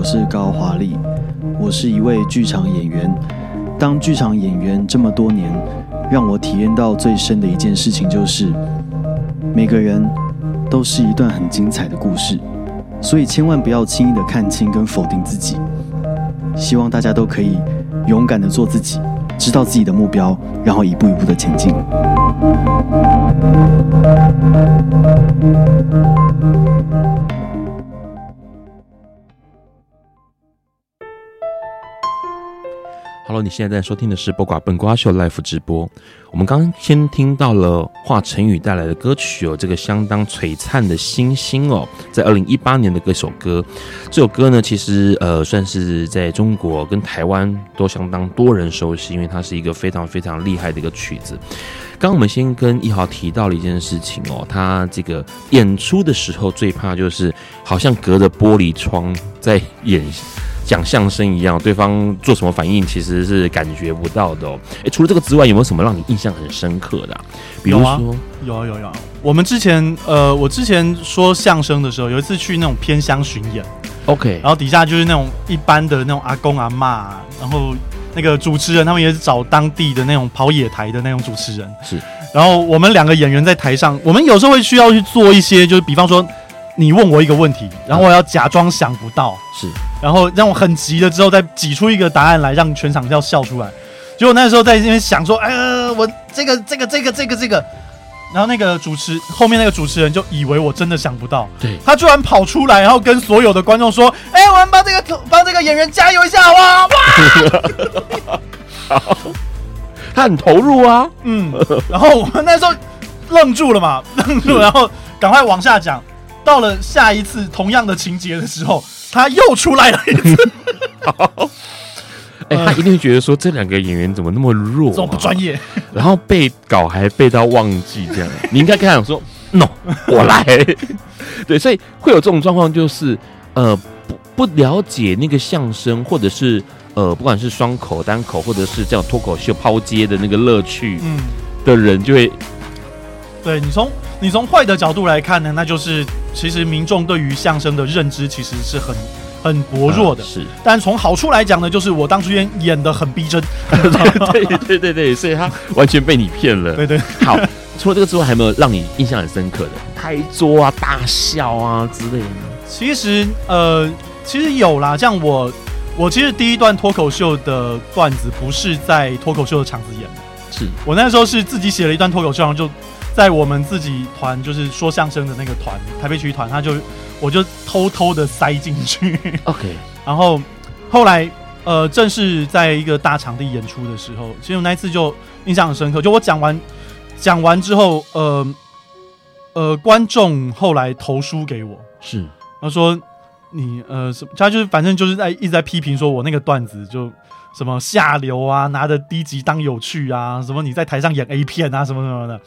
我是高华丽，我是一位剧场演员。当剧场演员这么多年，让我体验到最深的一件事情就是，每个人都是一段很精彩的故事，所以千万不要轻易的看清跟否定自己。希望大家都可以勇敢的做自己，知道自己的目标，然后一步一步的前进。Hello，你现在在收听的是《播瓜笨瓜秀》Live 直播。我们刚先听到了华晨宇带来的歌曲哦，这个相当璀璨的星星哦，在二零一八年的歌首歌。这首歌呢，其实呃算是在中国跟台湾都相当多人熟悉，因为它是一个非常非常厉害的一个曲子。刚我们先跟一豪提到了一件事情哦，他这个演出的时候最怕就是好像隔着玻璃窗在演。讲相声一样，对方做什么反应其实是感觉不到的哦。哎，除了这个之外，有没有什么让你印象很深刻的啊？比如说，有啊，有有有。我们之前呃，我之前说相声的时候，有一次去那种偏乡巡演，OK，然后底下就是那种一般的那种阿公阿嬷，然后那个主持人他们也是找当地的那种跑野台的那种主持人，是。然后我们两个演员在台上，我们有时候会需要去做一些，就是比方说。你问我一个问题，然后我要假装想不到，是，然后让我很急了之后再挤出一个答案来，让全场要笑出来。结果那时候在那边想说，哎呀，我这个这个这个这个这个，然后那个主持后面那个主持人就以为我真的想不到，对，他居然跑出来，然后跟所有的观众说：“哎、欸，我们帮这个帮这个演员加油一下，哇哇！” *laughs* 他很投入啊，嗯，然后我们那时候愣住了嘛，愣住，然后赶快往下讲。到了下一次同样的情节的时候，他又出来了一次。*laughs* 哎、欸，他一定会觉得说这两个演员怎么那么弱、啊，这么不专业，然后背稿还背到忘记这样。*laughs* 你应该跟他讲说，no，*laughs* 我来。对，所以会有这种状况，就是呃不不了解那个相声，或者是呃不管是双口、单口，或者是这样脱口秀抛接的那个乐趣，嗯，的人就会，对你从你从坏的角度来看呢，那就是其实民众对于相声的认知其实是很。很薄弱的，啊、是，但从好处来讲呢，就是我当初演演的很逼真，*laughs* 对对对对，所以他完全被你骗了。*laughs* 对对，好，除了这个之外，还有没有让你印象很深刻的拍桌啊、大笑啊之类的？其实，呃，其实有啦，像我，我其实第一段脱口秀的段子不是在脱口秀的场子演的，是我那时候是自己写了一段脱口秀，然后就在我们自己团，就是说相声的那个团，台北曲艺团，他就。我就偷偷的塞进去，OK。*laughs* 然后后来，呃，正式在一个大场地演出的时候，其实我那一次就印象很深刻。就我讲完讲完之后，呃呃，观众后来投书给我，是他说你呃，他就是反正就是在一直在批评说我那个段子就什么下流啊，拿着低级当有趣啊，什么你在台上演 A 片啊，什么什么的。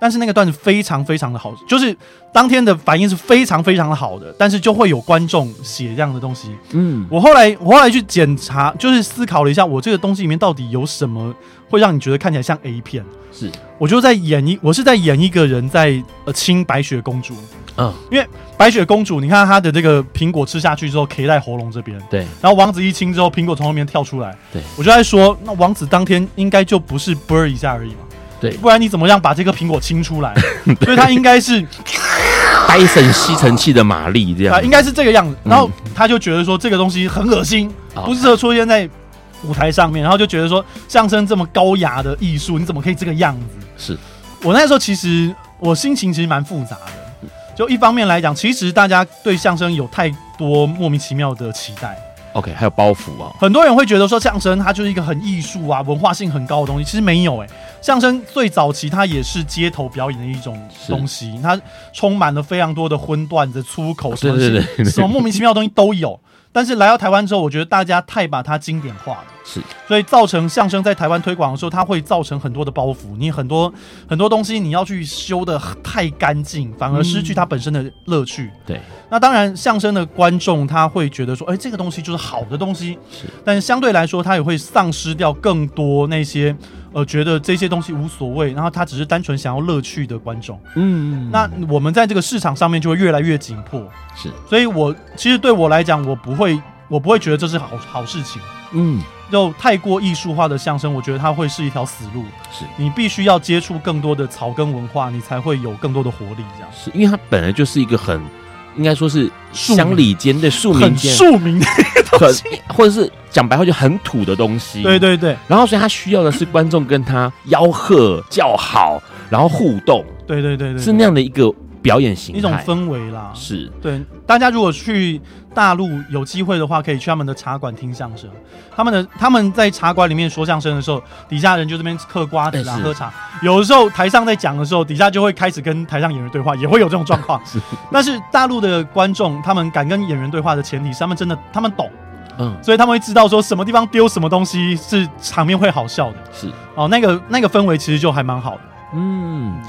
但是那个段子非常非常的好，就是当天的反应是非常非常的好的，但是就会有观众写这样的东西。嗯，我后来我后来去检查，就是思考了一下，我这个东西里面到底有什么会让你觉得看起来像 A 片？是，我就在演一，我是在演一个人在呃亲白雪公主。嗯，因为白雪公主，你看她的这个苹果吃下去之后，卡在喉咙这边。对，然后王子一亲之后，苹果从后面跳出来。对，我就在说，那王子当天应该就不是啵一下而已嘛。对，不然你怎么样把这个苹果清出来？*laughs* 所以他应该是戴森吸尘器的马力这样啊，应该是这个样子。然后他就觉得说这个东西很恶心，嗯、不适合出现在舞台上面。然后就觉得说相声这么高雅的艺术，你怎么可以这个样子？是我那时候其实我心情其实蛮复杂的。就一方面来讲，其实大家对相声有太多莫名其妙的期待。OK，还有包袱啊，很多人会觉得说相声它就是一个很艺术啊、文化性很高的东西，其实没有诶、欸。相声最早期它也是街头表演的一种东西，它充满了非常多的荤段子、粗口什么什么莫名其妙的东西都有。但是来到台湾之后，我觉得大家太把它经典化了，是，所以造成相声在台湾推广的时候，它会造成很多的包袱。你很多很多东西你要去修的太干净，反而失去它本身的乐趣。嗯、对，那当然相声的观众他会觉得说，哎、欸，这个东西就是好的东西，是，但是相对来说，他也会丧失掉更多那些。呃，觉得这些东西无所谓，然后他只是单纯想要乐趣的观众，嗯，那我们在这个市场上面就会越来越紧迫，是，所以我其实对我来讲，我不会，我不会觉得这是好好事情，嗯，就太过艺术化的相声，我觉得它会是一条死路，是。你必须要接触更多的草根文化，你才会有更多的活力，这样，是因为它本来就是一个很。应该说是乡里间的庶民间，庶民的东西，*laughs* 或者是讲白话就很土的东西。对对对。然后，所以他需要的是观众跟他吆喝叫好，然后互动。对对对对，是那样的一个。表演型一种氛围啦，是对大家如果去大陆有机会的话，可以去他们的茶馆听相声。他们的他们在茶馆里面说相声的时候，底下人就这边嗑瓜子啊、欸、喝茶。有的时候台上在讲的时候，底下就会开始跟台上演员对话，也会有这种状况。*laughs* 是，但是大陆的观众他们敢跟演员对话的前提是他们真的他们懂，嗯，所以他们会知道说什么地方丢什么东西是场面会好笑的。是哦，那个那个氛围其实就还蛮好的，嗯。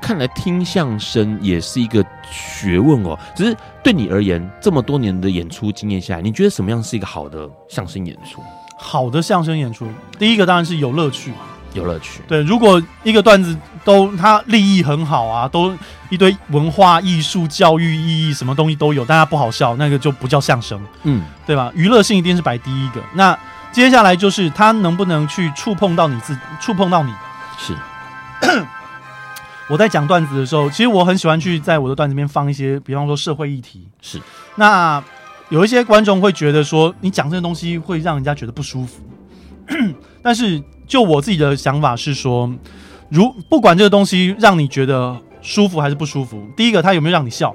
看来听相声也是一个学问哦。只是对你而言，这么多年的演出经验下来，你觉得什么样是一个好的相声演出？好的相声演出，第一个当然是有乐趣，有乐趣。对，如果一个段子都它立意很好啊，都一堆文化艺术、教育意义，什么东西都有，但它不好笑，那个就不叫相声，嗯，对吧？娱乐性一定是摆第一个。那接下来就是它能不能去触碰到你自己，触碰到你，是。*coughs* 我在讲段子的时候，其实我很喜欢去在我的段子里面放一些，比方说社会议题。是，那有一些观众会觉得说，你讲这些东西会让人家觉得不舒服。*clears throat* 但是就我自己的想法是说，如不管这个东西让你觉得舒服还是不舒服，第一个它有没有让你笑，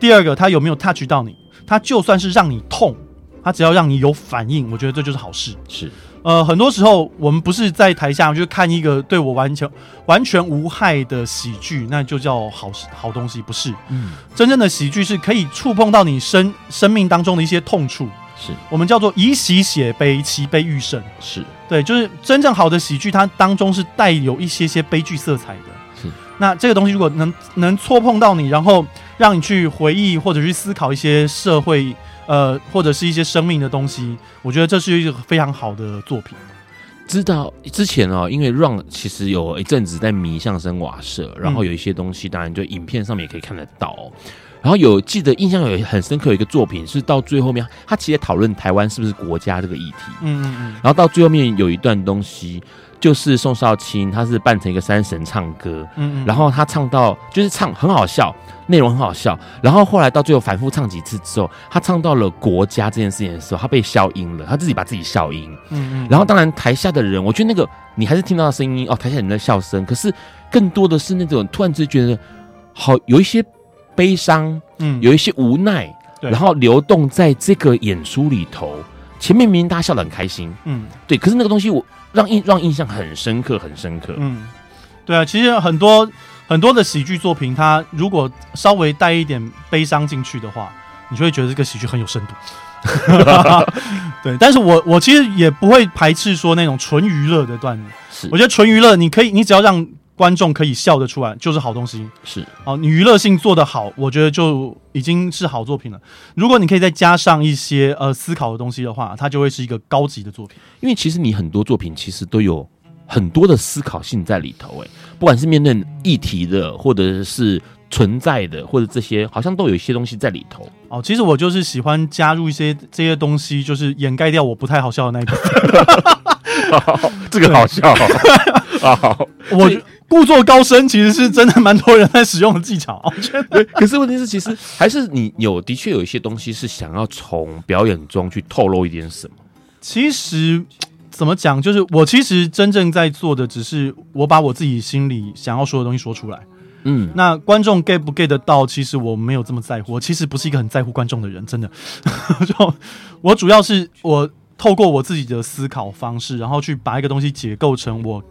第二个它有没有 touch 到你，它就算是让你痛，它只要让你有反应，我觉得这就是好事。是。呃，很多时候我们不是在台下就看一个对我完全完全无害的喜剧，那就叫好好东西，不是？嗯，真正的喜剧是可以触碰到你生生命当中的一些痛处，是我们叫做以喜写悲，其悲欲甚。是对，就是真正好的喜剧，它当中是带有一些些悲剧色彩的。是，那这个东西如果能能触碰到你，然后让你去回忆或者去思考一些社会。呃，或者是一些生命的东西，我觉得这是一个非常好的作品。知道之前哦，因为 Run 其实有一阵子在迷相声瓦舍，然后有一些东西，当然就影片上面也可以看得到。哦、然后有记得印象有很深刻有一个作品，是到最后面，他其实讨论台湾是不是国家这个议题。嗯嗯嗯。然后到最后面有一段东西。就是宋少卿，他是扮成一个山神唱歌，嗯，嗯，然后他唱到就是唱很好笑，内容很好笑，然后后来到最后反复唱几次之后，他唱到了国家这件事情的时候，他被笑音了，他自己把自己笑音，嗯嗯，然后当然台下的人，我觉得那个你还是听到的声音哦，台下人的笑声，可是更多的是那种突然之间觉得好有一些悲伤，嗯，有一些无奈，然后流动在这个演出里头，前面明明大家笑得很开心，嗯，对，可是那个东西我。让印让印象很深刻，很深刻。嗯，对啊，其实很多很多的喜剧作品，它如果稍微带一点悲伤进去的话，你就会觉得这个喜剧很有深度。*laughs* 对，但是我我其实也不会排斥说那种纯娱乐的段子。是，我觉得纯娱乐，你可以，你只要让。观众可以笑得出来，就是好东西。是哦，你娱乐性做得好，我觉得就已经是好作品了。如果你可以再加上一些呃思考的东西的话，它就会是一个高级的作品。因为其实你很多作品其实都有很多的思考性在里头，哎，不管是面对议题的，或者是存在的，或者这些，好像都有一些东西在里头。哦，其实我就是喜欢加入一些这些东西，就是掩盖掉我不太好笑的那一部分。*laughs* 这个好笑 *laughs* 好，我。故作高深其实是真的蛮多人在使用的技巧，*laughs* 我觉得。可是问题是，其实还是你有的确有一些东西是想要从表演中去透露一点什么。其实怎么讲，就是我其实真正在做的，只是我把我自己心里想要说的东西说出来。嗯，那观众 get 不 get 得到，其实我没有这么在乎。我其实不是一个很在乎观众的人，真的。*laughs* 就我主要是我透过我自己的思考方式，然后去把一个东西解构成我。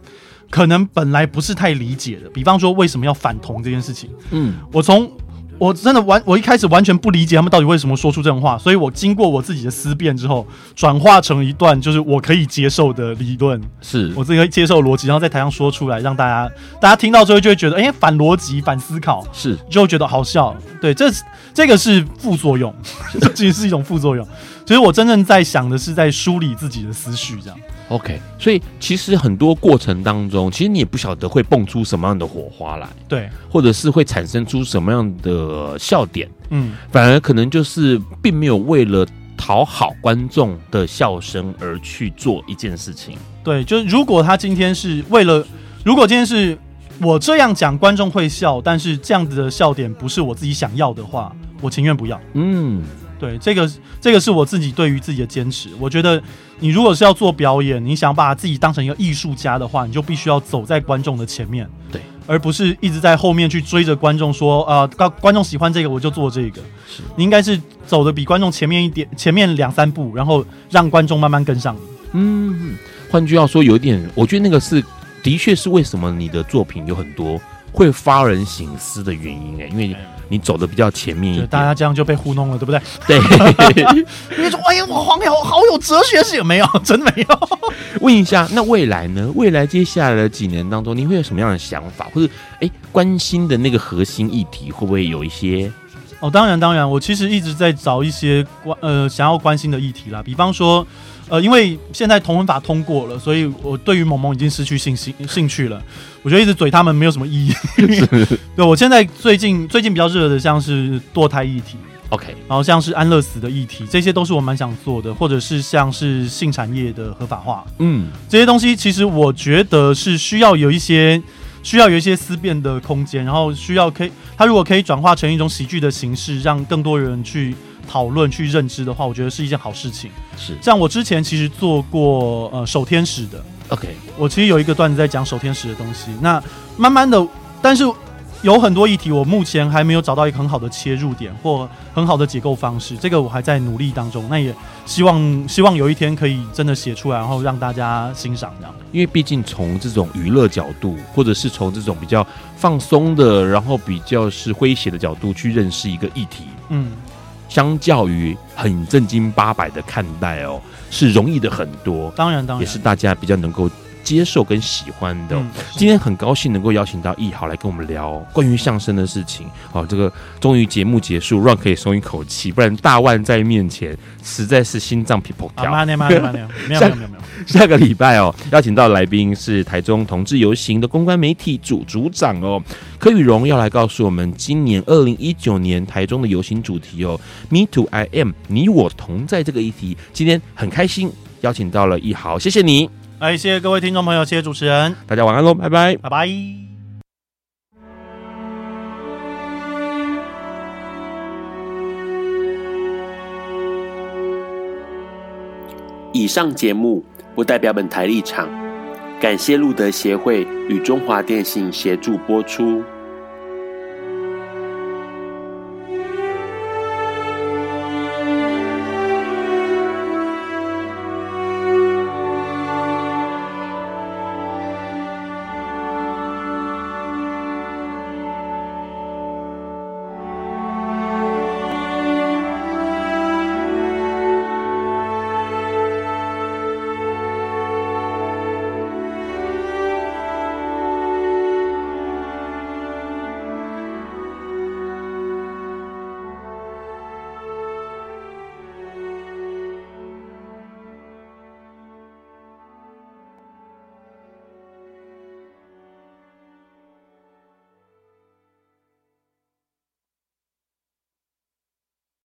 可能本来不是太理解的，比方说为什么要反同这件事情，嗯，我从我真的完，我一开始完全不理解他们到底为什么说出这种话，所以我经过我自己的思辨之后，转化成一段就是我可以接受的理论，是我自己可以接受逻辑，然后在台上说出来，让大家大家听到之后就会觉得，哎、欸，反逻辑、反思考，是就会觉得好笑。对，这这个是副作用，*laughs* 这其实是一种副作用。其实我真正在想的是在梳理自己的思绪，这样。OK，所以其实很多过程当中，其实你也不晓得会蹦出什么样的火花来，对，或者是会产生出什么样的笑点，嗯，反而可能就是并没有为了讨好观众的笑声而去做一件事情。对，就是如果他今天是为了，如果今天是我这样讲，观众会笑，但是这样子的笑点不是我自己想要的话，我情愿不要。嗯。对，这个这个是我自己对于自己的坚持。我觉得你如果是要做表演，你想把自己当成一个艺术家的话，你就必须要走在观众的前面，对，而不是一直在后面去追着观众说，呃，观观众喜欢这个我就做这个。是，你应该是走的比观众前面一点，前面两三步，然后让观众慢慢跟上你。嗯，换句话说，有一点，我觉得那个是的确是为什么你的作品有很多会发人省思的原因哎，因为。你走的比较前面一点，大家这样就被糊弄了，对不对？对，*laughs* 你说哎呀，我黄瑶好有哲学是有没有？*laughs* 真的没有。问一下，那未来呢？未来接下来的几年当中，你会有什么样的想法，或者哎，关心的那个核心议题会不会有一些？哦，当然，当然，我其实一直在找一些关呃想要关心的议题啦，比方说。呃，因为现在同文法通过了，所以我对于萌萌已经失去信心兴趣了。我觉得一直怼他们没有什么意义。*laughs* 对，我现在最近最近比较热的，像是堕胎议题，OK，然后像是安乐死的议题，这些都是我蛮想做的，或者是像是性产业的合法化，嗯，这些东西其实我觉得是需要有一些需要有一些思辨的空间，然后需要可以，它如果可以转化成一种喜剧的形式，让更多人去。讨论去认知的话，我觉得是一件好事情。是，像我之前其实做过呃守天使的，OK，我其实有一个段子在讲守天使的东西。那慢慢的，但是。有很多议题，我目前还没有找到一个很好的切入点或很好的解构方式，这个我还在努力当中。那也希望希望有一天可以真的写出来，然后让大家欣赏这样。因为毕竟从这种娱乐角度，或者是从这种比较放松的，然后比较是诙谐的角度去认识一个议题，嗯，相较于很正经八百的看待哦，是容易的很多。当然，当然也是大家比较能够。接受跟喜欢的，嗯、今天很高兴能够邀请到易豪来跟我们聊关于相声的事情。好，这个终于节目结束，让可以松一口气，不然大万在面前实在是心脏皮破跳。慢点，慢点，慢点，*laughs* 没有，没有，没有，没有。下个礼拜哦，邀请到来宾是台中同志游行的公关媒体组组长哦，柯宇荣要来告诉我们今年二零一九年台中的游行主题哦，Me Too I Am，你我同在这个议题。今天很开心邀请到了易豪，谢谢你。来，谢谢各位听众朋友，谢谢主持人，大家晚安喽，拜拜，拜拜。以上节目不代表本台立场，感谢路德协会与中华电信协助播出。